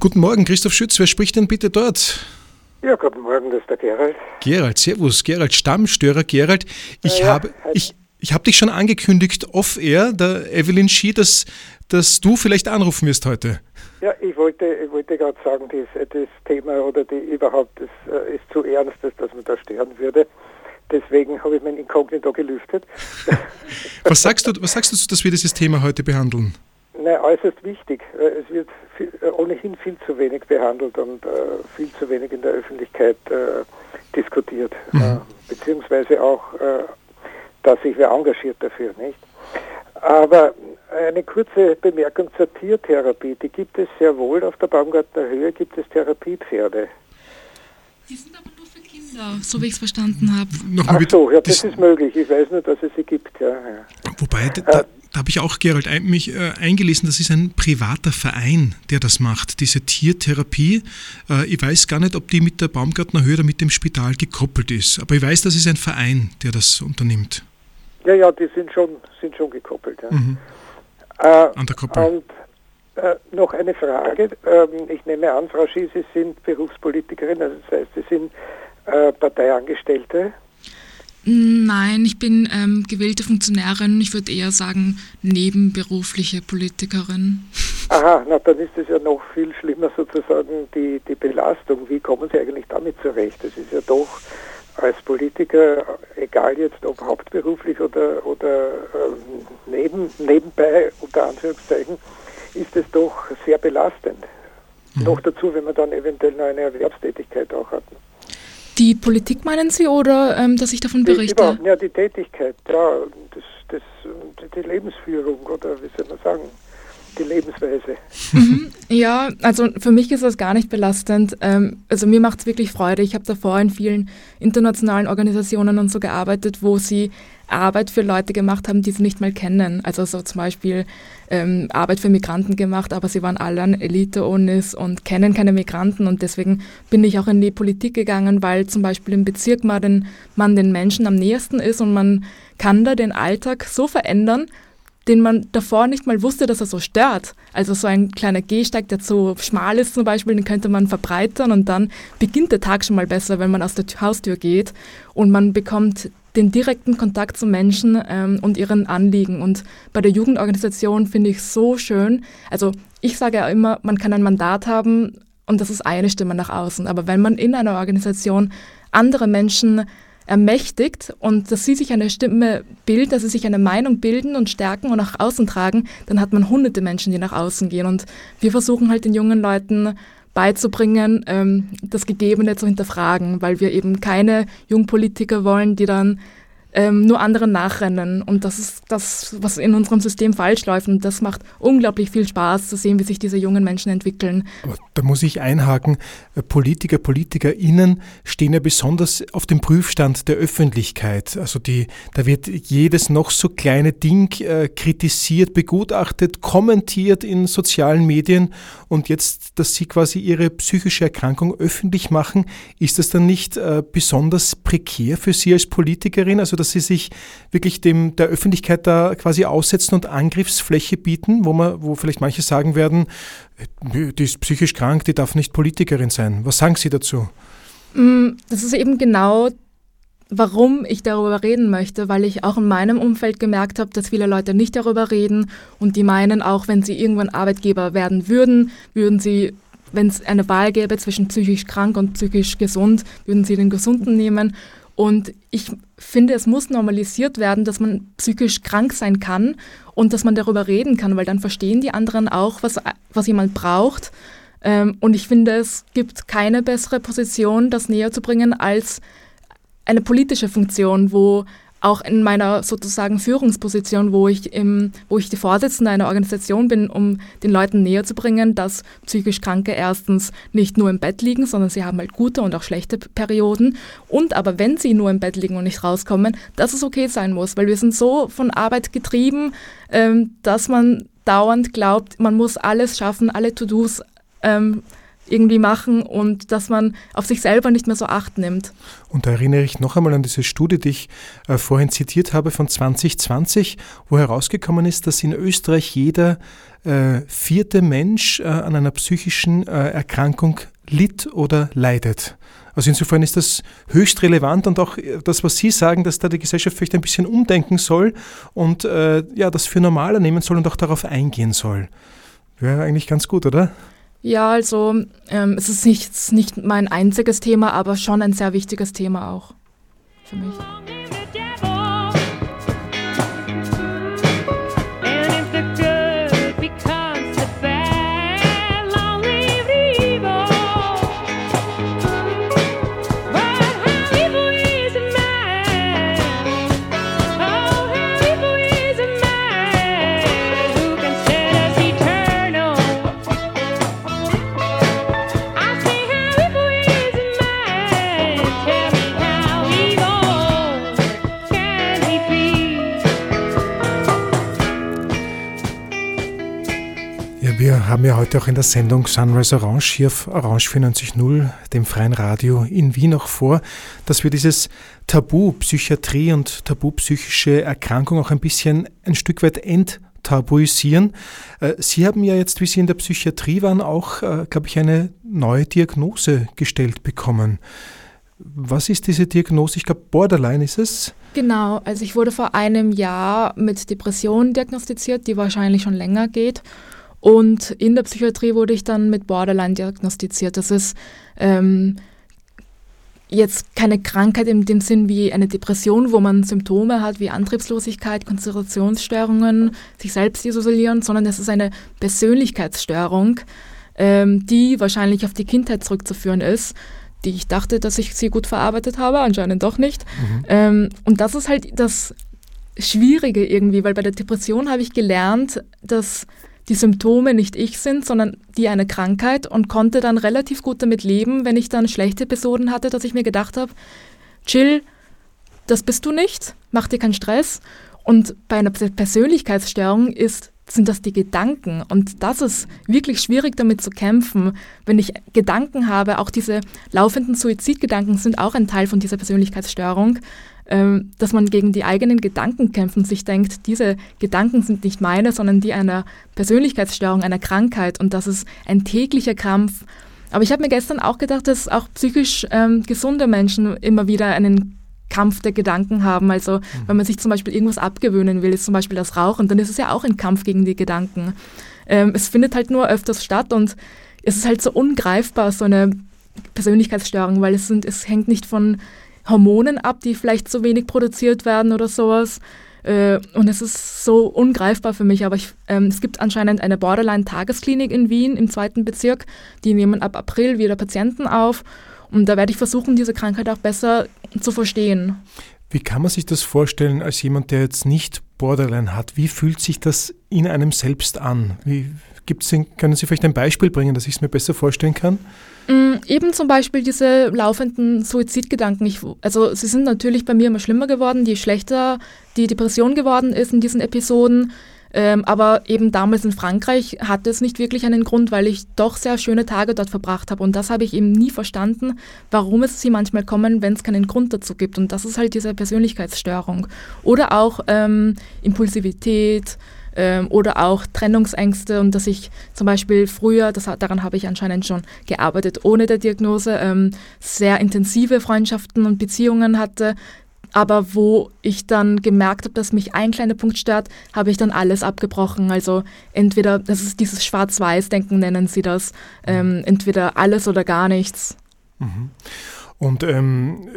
Guten Morgen, Christoph Schütz. Wer spricht denn bitte dort? Ja, guten Morgen, das ist der Gerald. Gerald, servus, Gerald, Stammstörer Gerald. Ich ja, habe, ich, ich habe dich schon angekündigt off-air, der Evelyn Schie, dass, dass du vielleicht anrufen wirst heute. Ja, ich wollte, ich wollte gerade sagen, das, das Thema oder die überhaupt das äh, ist zu ernst, dass man da sterben würde. Deswegen habe ich mein Inkognito gelüftet. was sagst du, was sagst du, dass wir dieses Thema heute behandeln? Nein, äußerst wichtig. Äh, es wird viel, äh, ohnehin viel zu wenig behandelt und äh, viel zu wenig in der Öffentlichkeit äh, diskutiert. Mhm. Äh, beziehungsweise auch, äh, dass sich wer engagiert dafür, nicht? Aber eine kurze Bemerkung zur Tiertherapie. Die gibt es sehr wohl. Auf der Baumgartner Höhe gibt es Therapiepferde. Die sind aber nur für Kinder, so wie ich es verstanden habe. Ach so, ja, das, das, ist möglich. Ich weiß nur, dass es sie gibt. Ja, ja. Wobei, da, da habe ich auch, Gerald, ein, mich äh, eingelesen, das ist ein privater Verein, der das macht, diese Tiertherapie. Äh, ich weiß gar nicht, ob die mit der Baumgartner Höhe oder mit dem Spital gekoppelt ist, aber ich weiß, das ist ein Verein, der das unternimmt. Ja, ja, die sind schon, sind schon gekoppelt. Ja. Mhm. Äh, An der Koppel. Und äh, noch eine Frage. Ähm, ich nehme an, Frau Schie, Sie sind Berufspolitikerin, also das heißt, Sie sind äh, Parteiangestellte. Nein, ich bin ähm, gewählte Funktionärin. Ich würde eher sagen nebenberufliche Politikerin. Aha, na dann ist es ja noch viel schlimmer sozusagen die, die Belastung. Wie kommen Sie eigentlich damit zurecht? Das ist ja doch als Politiker, egal jetzt ob hauptberuflich oder, oder ähm, neben, nebenbei, unter Anführungszeichen, ist es doch sehr belastend. Mhm. Noch dazu, wenn man dann eventuell noch eine Erwerbstätigkeit auch hat. Die Politik meinen Sie oder ähm, dass ich davon berichte? Die, ja, die Tätigkeit, ja, das, das, die Lebensführung oder wie soll man sagen, die Lebensweise. Mhm, ja, also für mich ist das gar nicht belastend. Ähm, also mir macht es wirklich Freude. Ich habe davor in vielen internationalen Organisationen und so gearbeitet, wo sie Arbeit für Leute gemacht haben, die sie nicht mal kennen. Also so zum Beispiel ähm, Arbeit für Migranten gemacht, aber sie waren alle an Elite-Unis und kennen keine Migranten und deswegen bin ich auch in die Politik gegangen, weil zum Beispiel im Bezirk man den, man den Menschen am nächsten ist und man kann da den Alltag so verändern, den man davor nicht mal wusste, dass er so stört. Also so ein kleiner Gehsteig, der zu schmal ist zum Beispiel, den könnte man verbreitern und dann beginnt der Tag schon mal besser, wenn man aus der Haustür geht und man bekommt den direkten Kontakt zu Menschen ähm, und ihren Anliegen. Und bei der Jugendorganisation finde ich so schön. Also ich sage ja immer, man kann ein Mandat haben und das ist eine Stimme nach außen. Aber wenn man in einer Organisation andere Menschen ermächtigt und dass sie sich eine Stimme bilden, dass sie sich eine Meinung bilden und stärken und nach außen tragen, dann hat man hunderte Menschen, die nach außen gehen. Und wir versuchen halt den jungen Leuten beizubringen, ähm, das Gegebene zu hinterfragen, weil wir eben keine Jungpolitiker wollen, die dann ähm, nur anderen nachrennen. Und das ist das, was in unserem System falsch läuft. Und das macht unglaublich viel Spaß zu sehen, wie sich diese jungen Menschen entwickeln. Aber da muss ich einhaken, äh, Politiker, PolitikerInnen stehen ja besonders auf dem Prüfstand der Öffentlichkeit. Also die, da wird jedes noch so kleine Ding äh, kritisiert, begutachtet, kommentiert in sozialen Medien. Und jetzt, dass Sie quasi Ihre psychische Erkrankung öffentlich machen, ist das dann nicht äh, besonders prekär für Sie als Politikerin? Also dass sie sich wirklich dem, der Öffentlichkeit da quasi aussetzen und Angriffsfläche bieten, wo man, wo vielleicht manche sagen werden, die ist psychisch krank, die darf nicht Politikerin sein. Was sagen Sie dazu? Mm, das ist eben genau warum ich darüber reden möchte, weil ich auch in meinem Umfeld gemerkt habe, dass viele Leute nicht darüber reden und die meinen, auch wenn sie irgendwann Arbeitgeber werden würden, würden sie, wenn es eine Wahl gäbe zwischen psychisch krank und psychisch gesund, würden sie den Gesunden nehmen. Und ich finde, es muss normalisiert werden, dass man psychisch krank sein kann und dass man darüber reden kann, weil dann verstehen die anderen auch, was, was jemand braucht. Ähm, und ich finde, es gibt keine bessere Position, das näher zu bringen, als eine politische Funktion, wo auch in meiner sozusagen Führungsposition, wo ich, im, wo ich die Vorsitzende einer Organisation bin, um den Leuten näher zu bringen, dass psychisch Kranke erstens nicht nur im Bett liegen, sondern sie haben halt gute und auch schlechte Perioden. Und aber wenn sie nur im Bett liegen und nicht rauskommen, dass es okay sein muss, weil wir sind so von Arbeit getrieben, ähm, dass man dauernd glaubt, man muss alles schaffen, alle To-Dos ähm, irgendwie machen und dass man auf sich selber nicht mehr so acht nimmt. Und da erinnere ich noch einmal an diese Studie, die ich äh, vorhin zitiert habe von 2020, wo herausgekommen ist, dass in Österreich jeder äh, vierte Mensch äh, an einer psychischen äh, Erkrankung litt oder leidet. Also insofern ist das höchst relevant und auch äh, das, was Sie sagen, dass da die Gesellschaft vielleicht ein bisschen umdenken soll und äh, ja, das für normaler nehmen soll und auch darauf eingehen soll. Wäre eigentlich ganz gut, oder? Ja, also ähm, es ist nicht, nicht mein einziges Thema, aber schon ein sehr wichtiges Thema auch für mich. Haben ja heute auch in der Sendung Sunrise Orange hier auf Orange 94.0, dem freien Radio in Wien auch vor, dass wir dieses Tabu Psychiatrie und Tabu psychische Erkrankung auch ein bisschen ein Stück weit enttabuisieren. Äh, Sie haben ja jetzt, wie Sie in der Psychiatrie waren, auch, äh, glaube ich, eine neue Diagnose gestellt bekommen. Was ist diese Diagnose? Ich glaube, Borderline ist es. Genau, also ich wurde vor einem Jahr mit Depressionen diagnostiziert, die wahrscheinlich schon länger geht. Und in der Psychiatrie wurde ich dann mit Borderline diagnostiziert. Das ist ähm, jetzt keine Krankheit in dem Sinn wie eine Depression, wo man Symptome hat wie Antriebslosigkeit, Konzentrationsstörungen, sich selbst isolieren, sondern es ist eine Persönlichkeitsstörung, ähm, die wahrscheinlich auf die Kindheit zurückzuführen ist die ich dachte, dass ich sie gut verarbeitet habe, anscheinend doch nicht. Mhm. Ähm, und das ist halt das Schwierige irgendwie, weil bei der Depression habe ich gelernt, dass die Symptome nicht ich sind, sondern die eine Krankheit und konnte dann relativ gut damit leben, wenn ich dann schlechte Episoden hatte, dass ich mir gedacht habe, chill, das bist du nicht, mach dir keinen Stress. Und bei einer Persönlichkeitsstörung ist, sind das die Gedanken. Und das ist wirklich schwierig damit zu kämpfen, wenn ich Gedanken habe. Auch diese laufenden Suizidgedanken sind auch ein Teil von dieser Persönlichkeitsstörung. Ähm, dass man gegen die eigenen Gedanken kämpft und sich denkt, diese Gedanken sind nicht meine, sondern die einer Persönlichkeitsstörung, einer Krankheit und das ist ein täglicher Kampf. Aber ich habe mir gestern auch gedacht, dass auch psychisch ähm, gesunde Menschen immer wieder einen Kampf der Gedanken haben. Also mhm. wenn man sich zum Beispiel irgendwas abgewöhnen will, ist zum Beispiel das Rauchen, dann ist es ja auch ein Kampf gegen die Gedanken. Ähm, es findet halt nur öfters statt und es ist halt so ungreifbar, so eine Persönlichkeitsstörung, weil es, sind, es hängt nicht von Hormonen ab, die vielleicht zu wenig produziert werden oder sowas. Äh, und es ist so ungreifbar für mich, aber ich, ähm, es gibt anscheinend eine Borderline-Tagesklinik in Wien im zweiten Bezirk. Die nehmen ab April wieder Patienten auf und da werde ich versuchen, diese Krankheit auch besser zu verstehen. Wie kann man sich das vorstellen als jemand, der jetzt nicht Borderline hat? Wie fühlt sich das in einem selbst an? Wie, gibt's, können Sie vielleicht ein Beispiel bringen, dass ich es mir besser vorstellen kann? Mm, eben zum Beispiel diese laufenden Suizidgedanken. Ich, also sie sind natürlich bei mir immer schlimmer geworden, je schlechter die Depression geworden ist in diesen Episoden. Ähm, aber eben damals in Frankreich hatte es nicht wirklich einen Grund, weil ich doch sehr schöne Tage dort verbracht habe. Und das habe ich eben nie verstanden, warum es sie manchmal kommen, wenn es keinen Grund dazu gibt. Und das ist halt diese Persönlichkeitsstörung. Oder auch ähm, Impulsivität ähm, oder auch Trennungsängste und dass ich zum Beispiel früher, das, daran habe ich anscheinend schon gearbeitet, ohne der Diagnose, ähm, sehr intensive Freundschaften und Beziehungen hatte, aber wo ich dann gemerkt habe, dass mich ein kleiner Punkt stört, habe ich dann alles abgebrochen. Also entweder, das ist dieses Schwarz-Weiß-Denken, nennen sie das, ähm, entweder alles oder gar nichts. Mhm. Und ähm,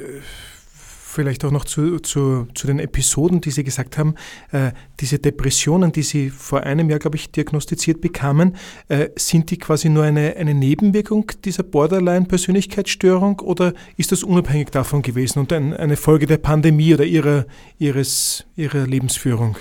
vielleicht auch noch zu, zu, zu den Episoden, die Sie gesagt haben, äh, diese Depressionen, die Sie vor einem Jahr, glaube ich, diagnostiziert bekamen, äh, sind die quasi nur eine, eine Nebenwirkung dieser Borderline-Persönlichkeitsstörung oder ist das unabhängig davon gewesen und ein, eine Folge der Pandemie oder ihrer, ihres, ihrer Lebensführung?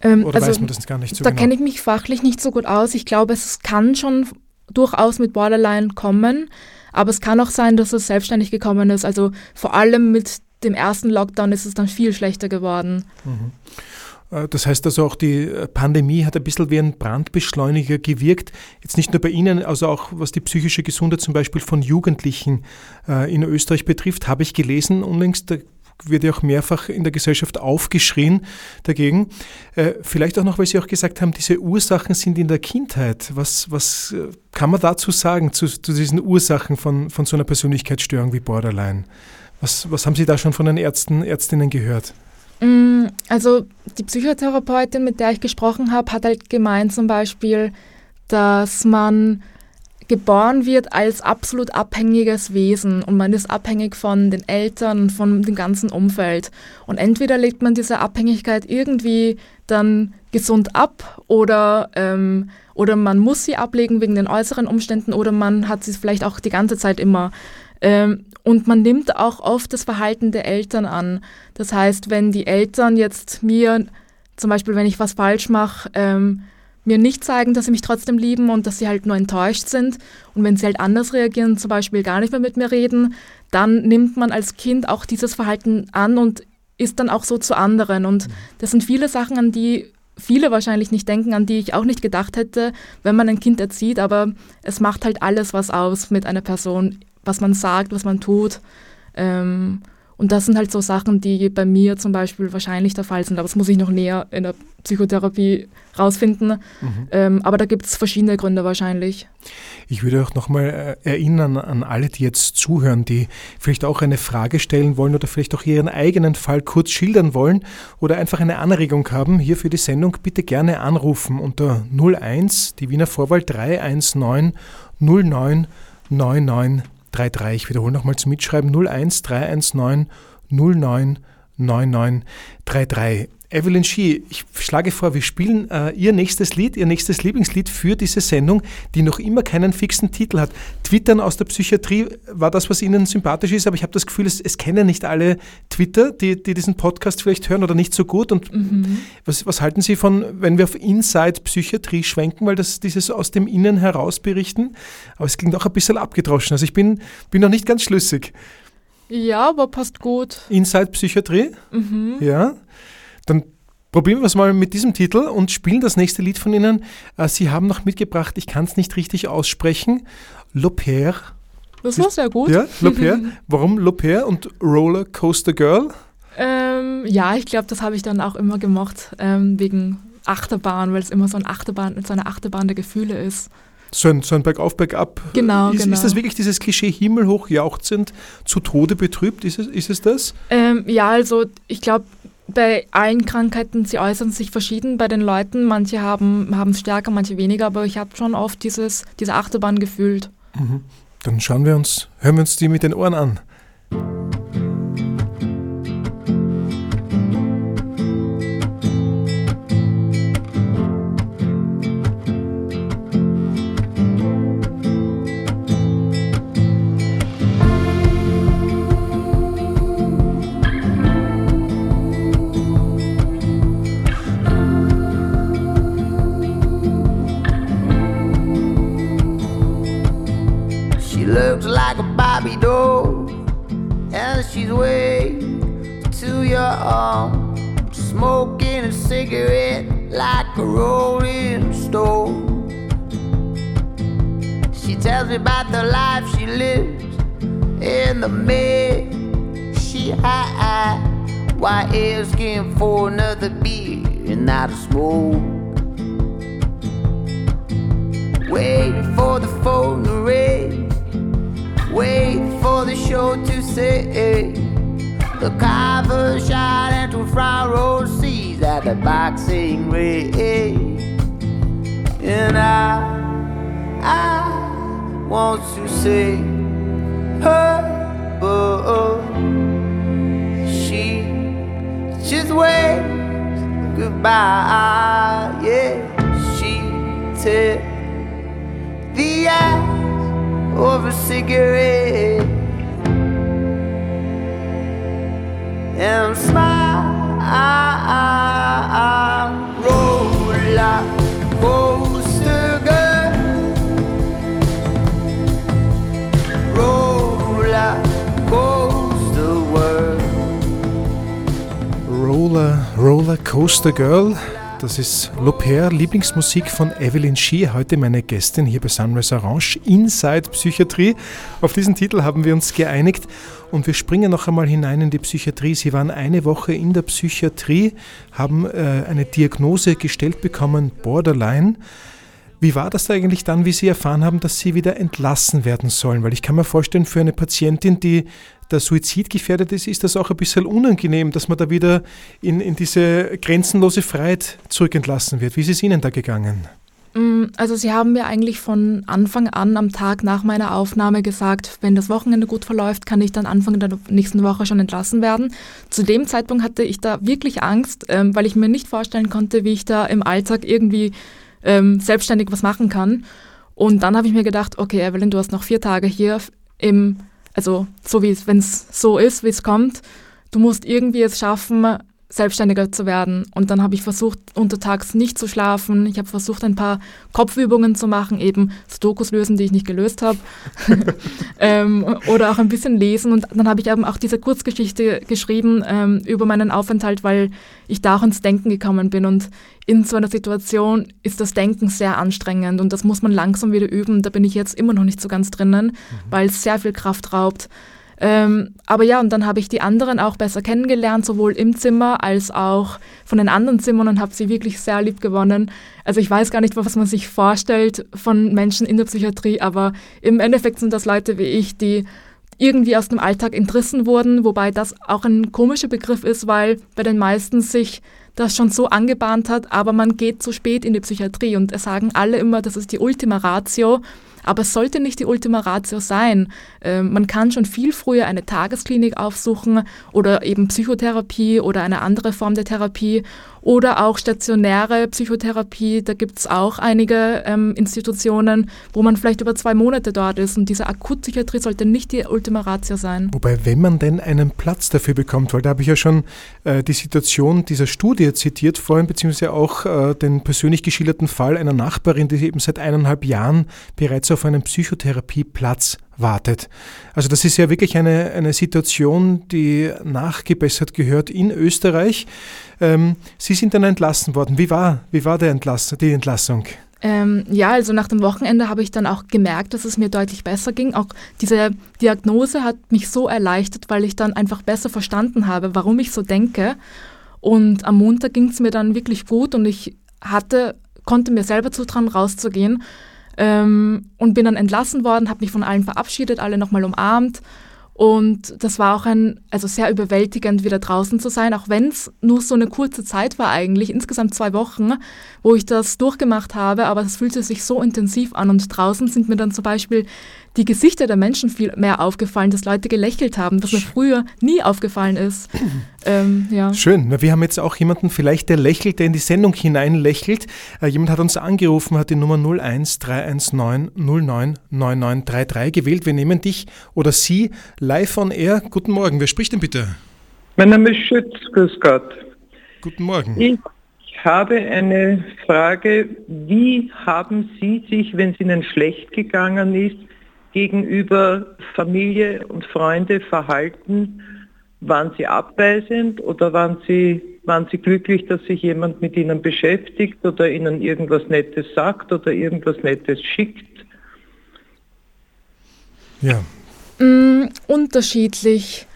Ähm, oder also, weiß man das gar nicht so Da genau? kenne ich mich fachlich nicht so gut aus. Ich glaube, es kann schon durchaus mit Borderline kommen. Aber es kann auch sein, dass es selbstständig gekommen ist. Also vor allem mit dem ersten Lockdown ist es dann viel schlechter geworden. Mhm. Äh, das heißt also auch, die Pandemie hat ein bisschen wie ein Brandbeschleuniger gewirkt. Jetzt nicht nur bei Ihnen, also auch was die psychische Gesundheit zum Beispiel von Jugendlichen äh, in Österreich betrifft, habe ich gelesen unlängst, da wird ja auch mehrfach in der Gesellschaft aufgeschrien dagegen. Äh, vielleicht auch noch, weil Sie auch gesagt haben, diese Ursachen sind in der Kindheit. Was, was kann man dazu sagen, zu, zu diesen Ursachen von, von so einer Persönlichkeitsstörung wie Borderline? Was, was haben Sie da schon von den Ärzten, Ärztinnen gehört? Mm, also die Psychotherapeutin, mit der ich gesprochen habe, hat halt gemeint zum Beispiel, dass man geboren wird als absolut abhängiges Wesen und man ist abhängig von den Eltern und von dem ganzen Umfeld. Und entweder legt man diese Abhängigkeit irgendwie dann gesund ab oder, ähm, oder man muss sie ablegen wegen den äußeren Umständen oder man hat sie vielleicht auch die ganze Zeit immer. Ähm, und man nimmt auch oft das Verhalten der Eltern an. Das heißt, wenn die Eltern jetzt mir, zum Beispiel wenn ich was falsch mache, ähm, mir nicht zeigen, dass sie mich trotzdem lieben und dass sie halt nur enttäuscht sind. Und wenn sie halt anders reagieren, zum Beispiel gar nicht mehr mit mir reden, dann nimmt man als Kind auch dieses Verhalten an und ist dann auch so zu anderen. Und das sind viele Sachen, an die viele wahrscheinlich nicht denken, an die ich auch nicht gedacht hätte, wenn man ein Kind erzieht. Aber es macht halt alles was aus mit einer Person was man sagt, was man tut. Ähm, und das sind halt so Sachen, die bei mir zum Beispiel wahrscheinlich der Fall sind. Aber das muss ich noch näher in der Psychotherapie rausfinden. Mhm. Ähm, aber da gibt es verschiedene Gründe wahrscheinlich. Ich würde auch nochmal äh, erinnern an alle, die jetzt zuhören, die vielleicht auch eine Frage stellen wollen oder vielleicht auch ihren eigenen Fall kurz schildern wollen oder einfach eine Anregung haben. Hier für die Sendung bitte gerne anrufen unter 01, die Wiener Vorwahl 319 09 99 33. Ich wiederhole nochmal zum Mitschreiben 01 319 09 9933. Evelyn Schie, ich schlage vor, wir spielen äh, Ihr nächstes Lied, Ihr nächstes Lieblingslied für diese Sendung, die noch immer keinen fixen Titel hat. Twittern aus der Psychiatrie war das, was Ihnen sympathisch ist, aber ich habe das Gefühl, es, es, kennen nicht alle Twitter, die, die, diesen Podcast vielleicht hören oder nicht so gut. Und mhm. was, was, halten Sie von, wenn wir auf Inside Psychiatrie schwenken, weil das dieses aus dem Innen heraus berichten? Aber es klingt auch ein bisschen abgedroschen. Also ich bin, bin noch nicht ganz schlüssig. Ja, aber passt gut. Inside Psychiatrie? Mhm. Ja. Dann probieren wir es mal mit diesem Titel und spielen das nächste Lied von Ihnen. Äh, Sie haben noch mitgebracht, ich kann es nicht richtig aussprechen, L'Opère. Das war sehr gut. Ja, L'Opère. Warum L'Opère und Roller Coaster Girl? Ähm, ja, ich glaube, das habe ich dann auch immer gemacht, ähm, wegen Achterbahn, weil es immer so, ein Achterbahn, so eine Achterbahn der Gefühle ist. So ein, so ein Bergauf, Bergab. Genau, ist, genau. Ist das wirklich dieses Klischee himmelhoch jauchzend, zu Tode betrübt? Ist es, ist es das? Ähm, ja, also ich glaube, bei allen Krankheiten, sie äußern sich verschieden bei den Leuten. Manche haben es stärker, manche weniger, aber ich habe schon oft dieses, diese Achterbahn gefühlt. Mhm. Dann schauen wir uns, hören wir uns die mit den Ohren an. Like a rolling stone. She tells me about the life she lives in the mess she high, Why asking for another beer and not a smoke? Waiting for the phone to ring, waiting for the show to say. The cover shot into front row seats at the boxing ring, and I, I want to say her, but oh, she just waves goodbye. Yeah, she took the eyes of a cigarette and smile. Roller Coaster Girl. Das ist L'Opère, Lieblingsmusik von Evelyn Shee, heute meine Gästin hier bei Sunrise Orange, Inside Psychiatrie. Auf diesen Titel haben wir uns geeinigt und wir springen noch einmal hinein in die Psychiatrie. Sie waren eine Woche in der Psychiatrie, haben äh, eine Diagnose gestellt bekommen, Borderline. Wie war das da eigentlich dann, wie Sie erfahren haben, dass Sie wieder entlassen werden sollen? Weil ich kann mir vorstellen, für eine Patientin, die der Suizid gefährdet ist, ist das auch ein bisschen unangenehm, dass man da wieder in, in diese grenzenlose Freiheit zurückentlassen wird. Wie ist es Ihnen da gegangen? Mm, Also sie haben mir eigentlich von Anfang an am Tag nach meiner Aufnahme gesagt, wenn das Wochenende gut verläuft, kann ich dann Anfang der nächsten Woche schon entlassen werden. Zu dem Zeitpunkt hatte ich da wirklich Angst, ähm, weil ich mir nicht vorstellen konnte, wie ich da im Alltag irgendwie ähm, selbstständig was machen kann. Und dann habe ich mir gedacht, okay, Evelyn, du hast noch vier Tage hier im, also so wie es, wenn es so ist, wie es kommt, du musst irgendwie es schaffen, selbstständiger zu werden. Und dann habe ich versucht, untertags nicht zu schlafen. Ich habe versucht, ein paar Kopfübungen zu machen, eben Sudokus lösen, die ich nicht gelöst habe. ähm, oder auch ein bisschen lesen. Und dann habe ich eben auch diese Kurzgeschichte geschrieben ähm, über meinen Aufenthalt, weil ich da auch ins Denken gekommen bin. Und in so einer Situation ist das Denken sehr anstrengend und das muss man langsam wieder üben. Da bin ich jetzt immer noch nicht so ganz drinnen, weil es sehr viel Kraft raubt. Ähm, aber ja, und dann habe ich die anderen auch besser kennengelernt, sowohl im Zimmer als auch von den anderen Zimmern und habe sie wirklich sehr lieb gewonnen. Also ich weiß gar nicht, was man sich vorstellt von Menschen in der Psychiatrie, aber im Endeffekt sind das Leute wie ich, die irgendwie aus dem Alltag entrissen wurden, wobei das auch ein komischer Begriff ist, weil bei den meisten sich das schon so angebahnt hat, aber man geht zu spät in die Psychiatrie und es sagen alle immer, das ist die Ultima Ratio. Aber es sollte nicht die Ultima Ratio sein. Ähm, man kann schon viel früher eine Tagesklinik aufsuchen oder eben Psychotherapie oder eine andere Form der Therapie oder auch stationäre Psychotherapie. Da gibt es auch einige ähm, Institutionen, wo man vielleicht über zwei Monate dort ist. Und diese Akutpsychiatrie sollte nicht die Ultima Ratio sein. Wobei, wenn man denn einen Platz dafür bekommt, weil da habe ich ja schon äh, die Situation dieser Studie zitiert vorhin, beziehungsweise auch äh, den persönlich geschilderten Fall einer Nachbarin, die eben seit eineinhalb Jahren bereits auf einen Psychotherapieplatz wartet. Also das ist ja wirklich eine, eine Situation, die nachgebessert gehört in Österreich. Ähm, Sie sind dann entlassen worden. Wie war, wie war der Entlass, die Entlassung? Ähm, ja, also nach dem Wochenende habe ich dann auch gemerkt, dass es mir deutlich besser ging. Auch diese Diagnose hat mich so erleichtert, weil ich dann einfach besser verstanden habe, warum ich so denke. Und am Montag ging es mir dann wirklich gut und ich hatte, konnte mir selber zutrauen, rauszugehen. Ähm, und bin dann entlassen worden, habe mich von allen verabschiedet, alle nochmal umarmt. Und das war auch ein, also sehr überwältigend, wieder draußen zu sein, auch wenn es nur so eine kurze Zeit war eigentlich, insgesamt zwei Wochen, wo ich das durchgemacht habe, aber es fühlte sich so intensiv an. Und draußen sind mir dann zum Beispiel die Gesichter der Menschen viel mehr aufgefallen, dass Leute gelächelt haben, was mir früher nie aufgefallen ist. Ähm, ja. Schön. Na, Wir haben jetzt auch jemanden vielleicht, der lächelt, der in die Sendung hinein lächelt. Äh, jemand hat uns angerufen, hat die Nummer 01 319 09 9933 gewählt. Wir nehmen dich oder Sie live on air. Guten Morgen. Wer spricht denn bitte? Mein Name ist Schütz, grüß Gott. Guten Morgen. Ich habe eine Frage. Wie haben Sie sich, wenn es Ihnen schlecht gegangen ist, gegenüber Familie und Freunde verhalten, waren Sie abweisend oder waren Sie, waren Sie glücklich, dass sich jemand mit Ihnen beschäftigt oder Ihnen irgendwas Nettes sagt oder irgendwas Nettes schickt? Ja. Mm, unterschiedlich.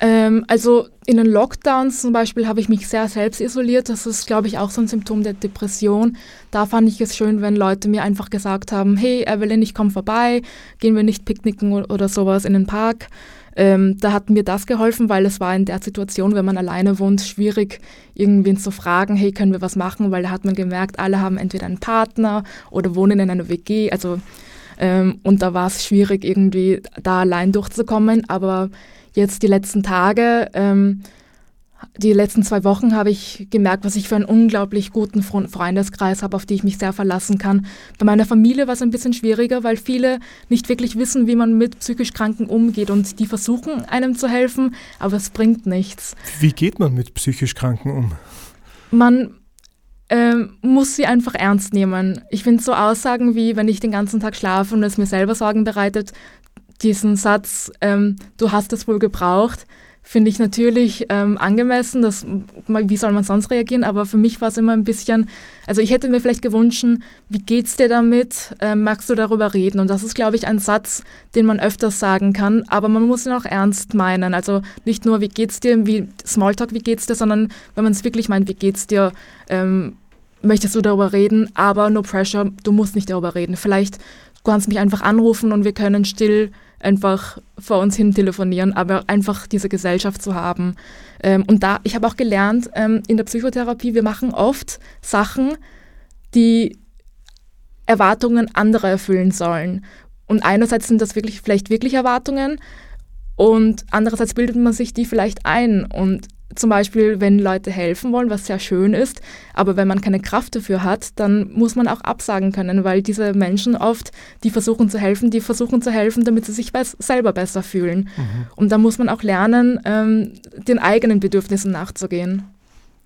Ähm, also in den Lockdowns zum Beispiel habe ich mich sehr selbst isoliert. Das ist, glaube ich, auch so ein Symptom der Depression. Da fand ich es schön, wenn Leute mir einfach gesagt haben, hey Evelyn, ich komme vorbei, gehen wir nicht picknicken oder sowas in den Park. Ähm, da hat mir das geholfen, weil es war in der Situation, wenn man alleine wohnt, schwierig, irgendwen zu fragen, hey, können wir was machen? Weil da hat man gemerkt, alle haben entweder einen Partner oder wohnen in einer WG. Also ähm, und da war es schwierig, irgendwie da allein durchzukommen. Aber jetzt die letzten Tage, ähm, die letzten zwei Wochen habe ich gemerkt, was ich für einen unglaublich guten Freundeskreis habe, auf die ich mich sehr verlassen kann. Bei meiner Familie war es ein bisschen schwieriger, weil viele nicht wirklich wissen, wie man mit psychisch Kranken umgeht und die versuchen einem zu helfen, aber es bringt nichts. Wie geht man mit psychisch Kranken um? Man ähm, muss sie einfach ernst nehmen. Ich finde so Aussagen wie, wenn ich den ganzen Tag schlafe und es mir selber Sorgen bereitet, diesen Satz, ähm, du hast es wohl gebraucht, finde ich natürlich ähm, angemessen. Das, wie soll man sonst reagieren? Aber für mich war es immer ein bisschen, also ich hätte mir vielleicht gewünscht, wie geht's dir damit? Ähm, magst du darüber reden? Und das ist, glaube ich, ein Satz, den man öfters sagen kann, aber man muss ihn auch ernst meinen. Also nicht nur, wie geht's dir, wie Smalltalk, wie geht's dir, sondern wenn man es wirklich meint, wie geht's dir, ähm, möchtest du darüber reden, aber no pressure, du musst nicht darüber reden. Vielleicht kannst mich einfach anrufen und wir können still einfach vor uns hin telefonieren, aber einfach diese Gesellschaft zu haben. Ähm, und da, ich habe auch gelernt, ähm, in der Psychotherapie, wir machen oft Sachen, die Erwartungen anderer erfüllen sollen. Und einerseits sind das wirklich vielleicht wirklich Erwartungen und andererseits bildet man sich die vielleicht ein. Und zum Beispiel, wenn Leute helfen wollen, was sehr schön ist, aber wenn man keine Kraft dafür hat, dann muss man auch absagen können, weil diese Menschen oft, die versuchen zu helfen, die versuchen zu helfen, damit sie sich selber besser fühlen. Mhm. Und da muss man auch lernen, ähm, den eigenen Bedürfnissen nachzugehen.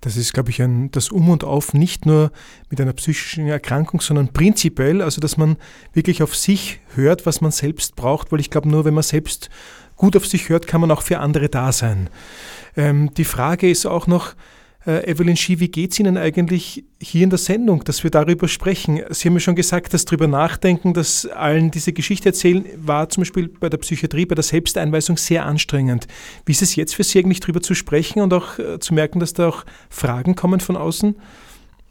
Das ist, glaube ich, ein, das Um und Auf nicht nur mit einer psychischen Erkrankung, sondern prinzipiell, also dass man wirklich auf sich hört, was man selbst braucht, weil ich glaube, nur wenn man selbst gut auf sich hört, kann man auch für andere da sein. Ähm, die Frage ist auch noch, äh, Evelyn Schie, wie geht es Ihnen eigentlich hier in der Sendung, dass wir darüber sprechen? Sie haben ja schon gesagt, dass darüber nachdenken, dass allen diese Geschichte erzählen, war zum Beispiel bei der Psychiatrie, bei der Selbsteinweisung sehr anstrengend. Wie ist es jetzt für Sie eigentlich darüber zu sprechen und auch äh, zu merken, dass da auch Fragen kommen von außen?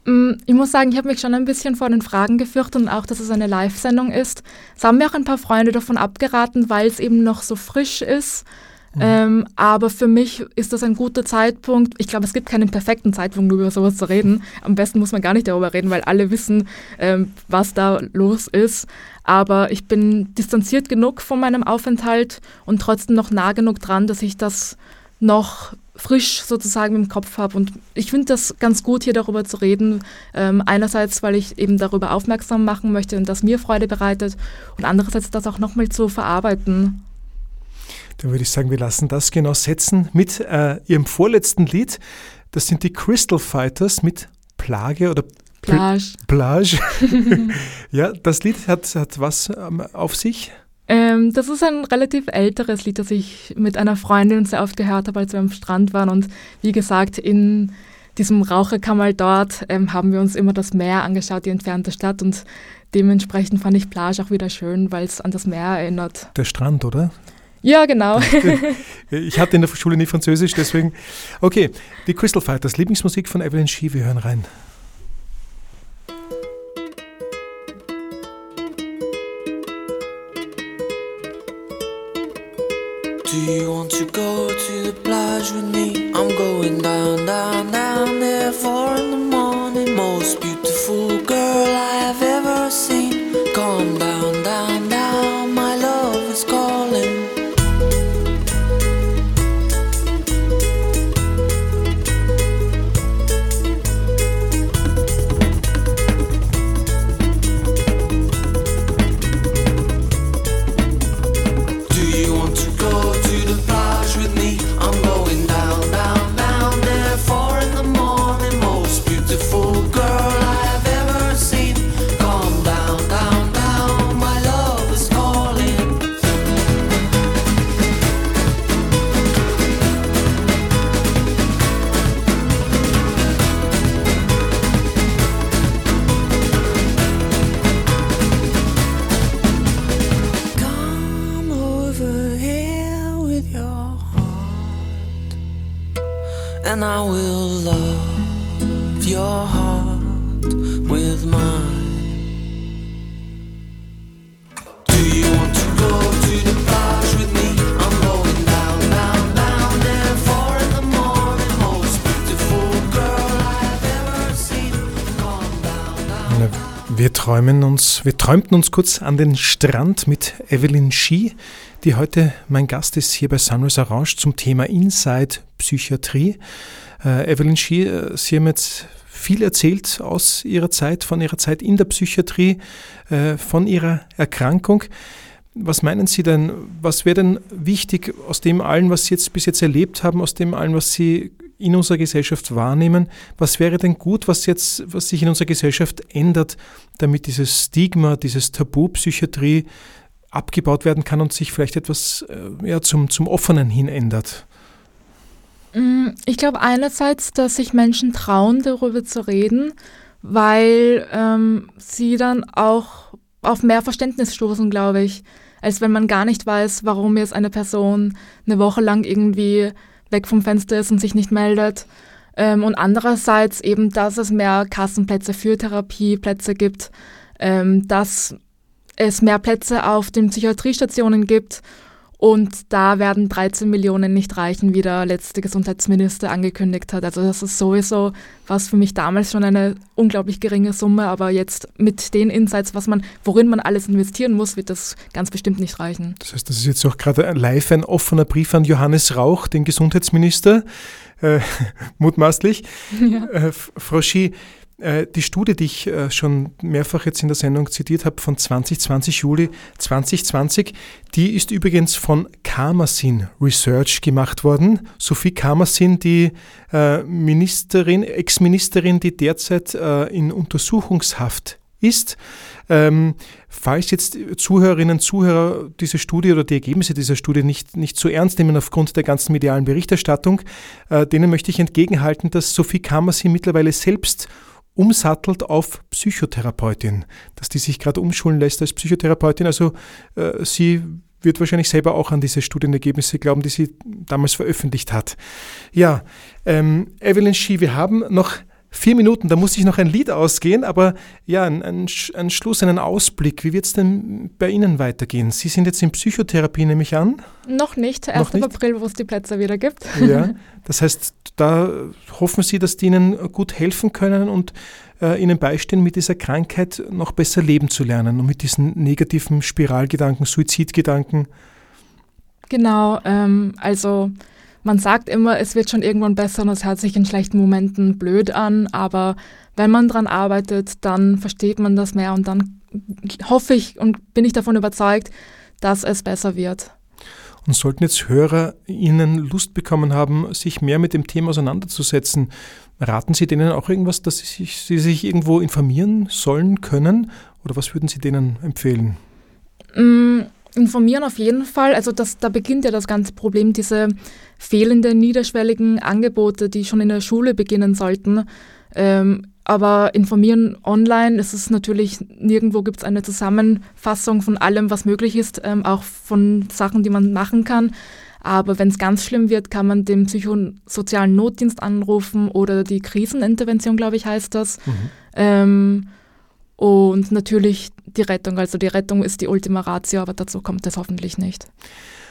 Mm, ich muss sagen, ich habe mich schon ein bisschen vor den Fragen gefürchtet und auch, dass es eine Live-Sendung ist. Es haben mir auch ein paar Freunde davon abgeraten, weil es eben noch so frisch ist. Mhm. Ähm, aber für mich ist das ein guter Zeitpunkt. Ich glaube, es gibt keinen perfekten Zeitpunkt, über sowas zu reden. Am besten muss man gar nicht darüber reden, weil alle wissen, ähm, was da los ist. Aber ich bin distanziert genug von meinem Aufenthalt und trotzdem noch nah genug dran, dass ich das noch frisch sozusagen im Kopf habe. Und ich finde das ganz gut, hier darüber zu reden. Ähm, einerseits, weil ich eben darüber aufmerksam machen möchte und das mir Freude bereitet. Und andererseits das auch nochmal zu verarbeiten. Dann würde ich sagen, wir lassen das genau setzen mit äh, ihrem vorletzten Lied. Das sind die Crystal Fighters mit Plage oder Plage. Plage. ja, das Lied hat, hat was ähm, auf sich? Ähm, das ist ein relativ älteres Lied, das ich mit einer Freundin sehr oft gehört habe, als wir am Strand waren. Und wie gesagt, in diesem Raucherkammer dort ähm, haben wir uns immer das Meer angeschaut, die entfernte Stadt. Und dementsprechend fand ich Plage auch wieder schön, weil es an das Meer erinnert. Der Strand, oder? Ja, genau. ich hatte in der Schule nie Französisch, deswegen. Okay, die Crystal Fighters, Lieblingsmusik von Evelyn Schie, wir hören rein. Do you want to go to the plage with me? I'm going down, down, down there, four in the morning. Most beautiful girl I I've ever seen. Gone down, down. Wir träumen uns, wir träumten uns kurz an den Strand mit Evelyn Ski, die heute mein Gast ist hier bei Sunrise Orange zum Thema Inside Psychiatrie. Äh, Evelyn Ski, äh, Sie haben jetzt viel erzählt aus Ihrer Zeit, von Ihrer Zeit in der Psychiatrie, äh, von Ihrer Erkrankung. Was meinen Sie denn, was wäre denn wichtig aus dem allen, was Sie jetzt bis jetzt erlebt haben, aus dem allen, was Sie in unserer Gesellschaft wahrnehmen? Was wäre denn gut, was jetzt, was sich in unserer Gesellschaft ändert, damit dieses Stigma, dieses Tabu Psychiatrie abgebaut werden kann und sich vielleicht etwas äh, ja, zum, zum Offenen hin ändert? Mm, Ich glaube einerseits, dass sich Menschen trauen, darüber zu reden, weil ähm, sie dann auch auf mehr Verständnis stoßen, glaube ich, als wenn man gar nicht weiß, warum jetzt eine Person eine Woche lang irgendwie weg vom Fenster ist und sich nicht meldet. Ähm, und andererseits eben, dass es mehr Kassenplätze für Therapieplätze gibt, ähm, dass es mehr Plätze auf den Psychiatriestationen gibt und da werden 13 Millionen nicht reichen, wie der letzte Gesundheitsminister angekündigt hat. Also das ist sowieso, was für mich damals schon eine unglaublich geringe Summe, aber jetzt mit den Insights, was man, worin man alles investieren muss, wird das ganz bestimmt nicht reichen. Das heißt, das ist jetzt auch gerade live ein offener Brief an Johannes Rauch, den Gesundheitsminister, äh, mutmaßlich. Ja. Äh, äh, die Studie, die ich äh, schon mehrfach jetzt in der Sendung zitiert habe, von 2020, Juli 2020, die ist übrigens von Karmasin Research gemacht worden. Sophie Karmasin, die äh, Ministerin, Ex-Ministerin, die derzeit äh, in Untersuchungshaft ist. Ähm, falls jetzt Zuhörerinnen und Zuhörer diese Studie oder die Ergebnisse dieser Studie nicht, nicht zu ernst nehmen aufgrund der ganzen medialen Berichterstattung, äh, denen möchte ich entgegenhalten, dass Sophie Kammersin mittlerweile selbst umsattelt auf Psychotherapeutin, dass die sich gerade umschulen lässt als Psychotherapeutin. Also äh, sie wird wahrscheinlich selber auch an diese Studienergebnisse glauben, die sie damals veröffentlicht hat. Ja, ähm, Evelyn Schie, wir haben noch vier Minuten, da muss ich noch ein Lied ausgehen, aber ja, ein, ein, ein Schluss, einen Ausblick. Wie wird es denn bei Ihnen weitergehen? Sie sind jetzt in Psychotherapie, nehme ich an. Noch nicht, erst nicht? im April, wo es die Plätze wieder gibt. Ja, das heißt, da hoffen Sie, dass die Ihnen gut helfen können und äh, Ihnen beistehen, mit dieser Krankheit noch besser leben zu lernen und mit diesen negativen Spiralgedanken, Suizidgedanken. Genau, ähm, also man sagt immer, es wird schon irgendwann besser und es hört sich in schlechten Momenten blöd an, aber wenn man dran arbeitet, dann versteht man das mehr und dann hoffe ich und bin ich davon überzeugt, dass es besser wird. Und sollten jetzt Hörer Ihnen Lust bekommen haben, sich mehr mit dem Thema auseinanderzusetzen, raten Sie denen auch irgendwas, dass sie sich, sie sich irgendwo informieren sollen können? Oder was würden Sie denen empfehlen? Mm, informieren auf jeden Fall. Also das, da beginnt ja das ganze Problem, diese fehlenden niederschwelligen Angebote, die schon in der Schule beginnen sollten. Ähm, aber informieren online ist es natürlich, nirgendwo gibt es eine Zusammenfassung von allem, was möglich ist, ähm, auch von Sachen, die man machen kann. Aber wenn es ganz schlimm wird, kann man den psychosozialen Notdienst anrufen oder die Krisenintervention, glaube ich, heißt das. Ähm, und natürlich die Rettung. Also die Rettung ist die Ultima Ratio, aber dazu kommt es hoffentlich nicht.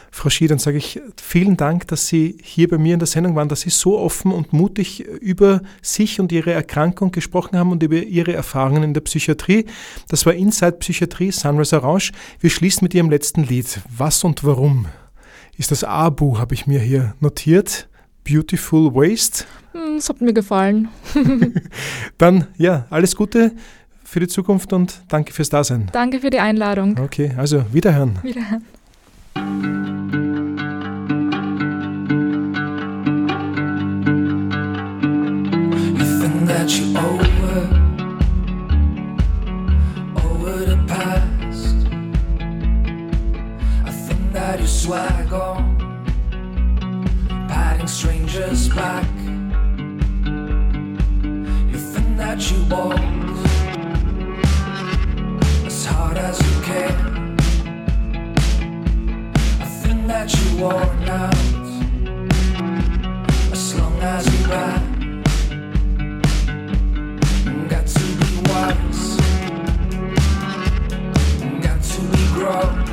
Frau Schie, dann sage ich vielen Dank, dass Sie hier bei mir in der Sendung waren, dass Sie so offen und mutig über sich und Ihre Erkrankung gesprochen haben und über Ihre Erfahrungen in der Psychiatrie. Das war Inside Psychiatrie, Sunrise Orange. Wir schließen mit Ihrem letzten Lied. Was und warum? Ist das Abu, habe ich mir hier notiert. Beautiful Waste. Hm, Das hat mir gefallen. Dann, ja, alles Gute für die Zukunft und danke fürs Dasein. Danke für die Einladung. Okay, also wiederhören. Wiederhören. You think that you over, over the past. I think that you swag on, patting strangers back. You think that you walk hard as you can. A thing that you worn out. As long as you ride, got to be wise. Got to be grown.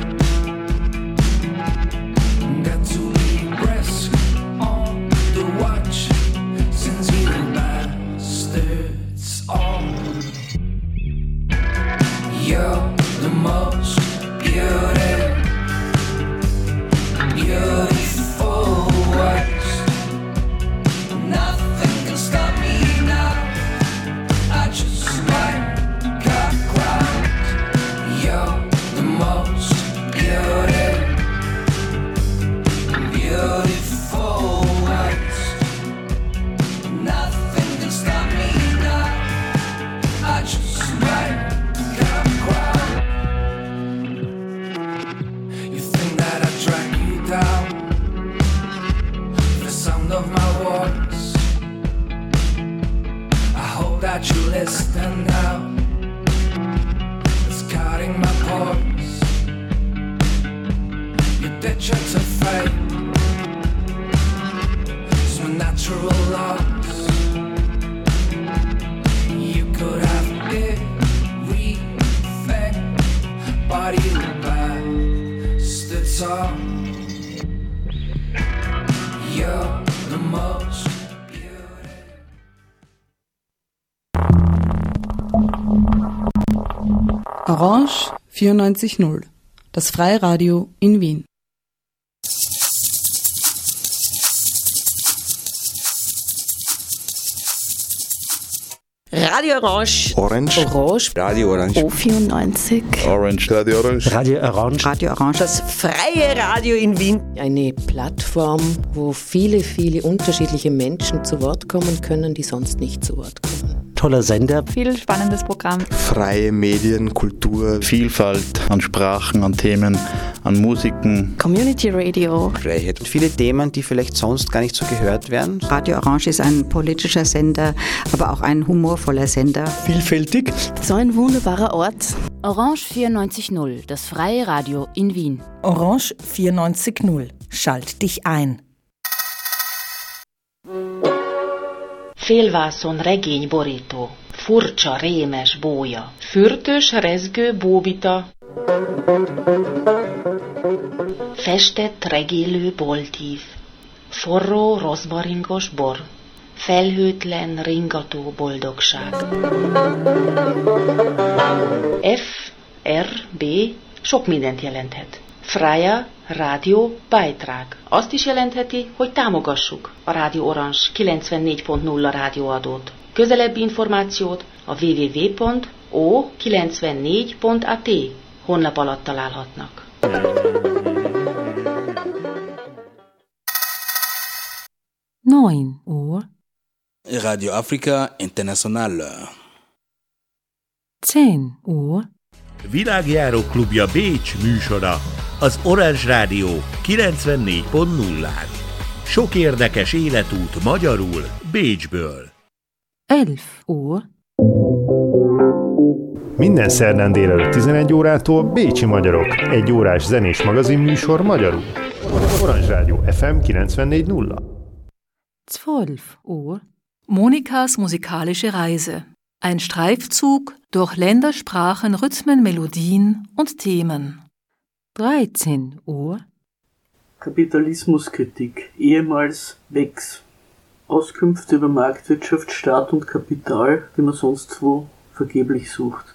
94.0, das Freiradio in Wien. Radio Orange. Orange. Orange. Radio Orange. O94. Orange. Radio Orange. Radio Orange. Radio Orange. Das freie Radio in Wien. Eine Plattform, wo viele, viele unterschiedliche Menschen zu Wort kommen können, die sonst nicht zu Wort kommen. Toller Sender. Viel spannendes Programm. Freie Medien, Kultur. Vielfalt an Sprachen, an Themen, an Musiken. Community Radio. Freiheit. Und viele Themen, die vielleicht sonst gar nicht so gehört werden. Radio Orange ist ein politischer Sender, aber auch ein humorvoller Sender. Vielfältig. So ein wunderbarer Ort. Orange 94.0, das freie Radio in Wien. Orange 94.0. Schalt dich ein. Félvászon regényborító, furcsa, rémes bója, fürtös, rezgő bóbita, festett, regélő boltív, forró, rozmaringos bor, felhőtlen, ringató boldogság. F, R, B sok mindent jelenthet. Freya Rádió Beitrag. Azt is jelentheti, hogy támogassuk a Rádió Orange 94.0 rádióadót. Közelebbi információt a www.o94.at honlap alatt találhatnak. Neun Uhr. Radio Afrika International. Zehn Uhr. Világjáró klubja Bécs műsora az Orange Rádió 94.0-án. Sok érdekes életút magyarul Bécsből. Elf Uhr. Minden szerdán délelőtt 11 órától Bécsi Magyarok, egy órás zenés magazin műsor magyarul. Orange Rádió FM 94.0. 12 Uhr. Monikas musikalische Reise. Ein Streifzug durch Länder, Sprachen, Rhythmen, Melodien und Themen. 13 Uhr. Kapitalismuskritik, ehemals WEX. Auskünfte über Marktwirtschaft, Staat und Kapital, die man sonst wo vergeblich sucht.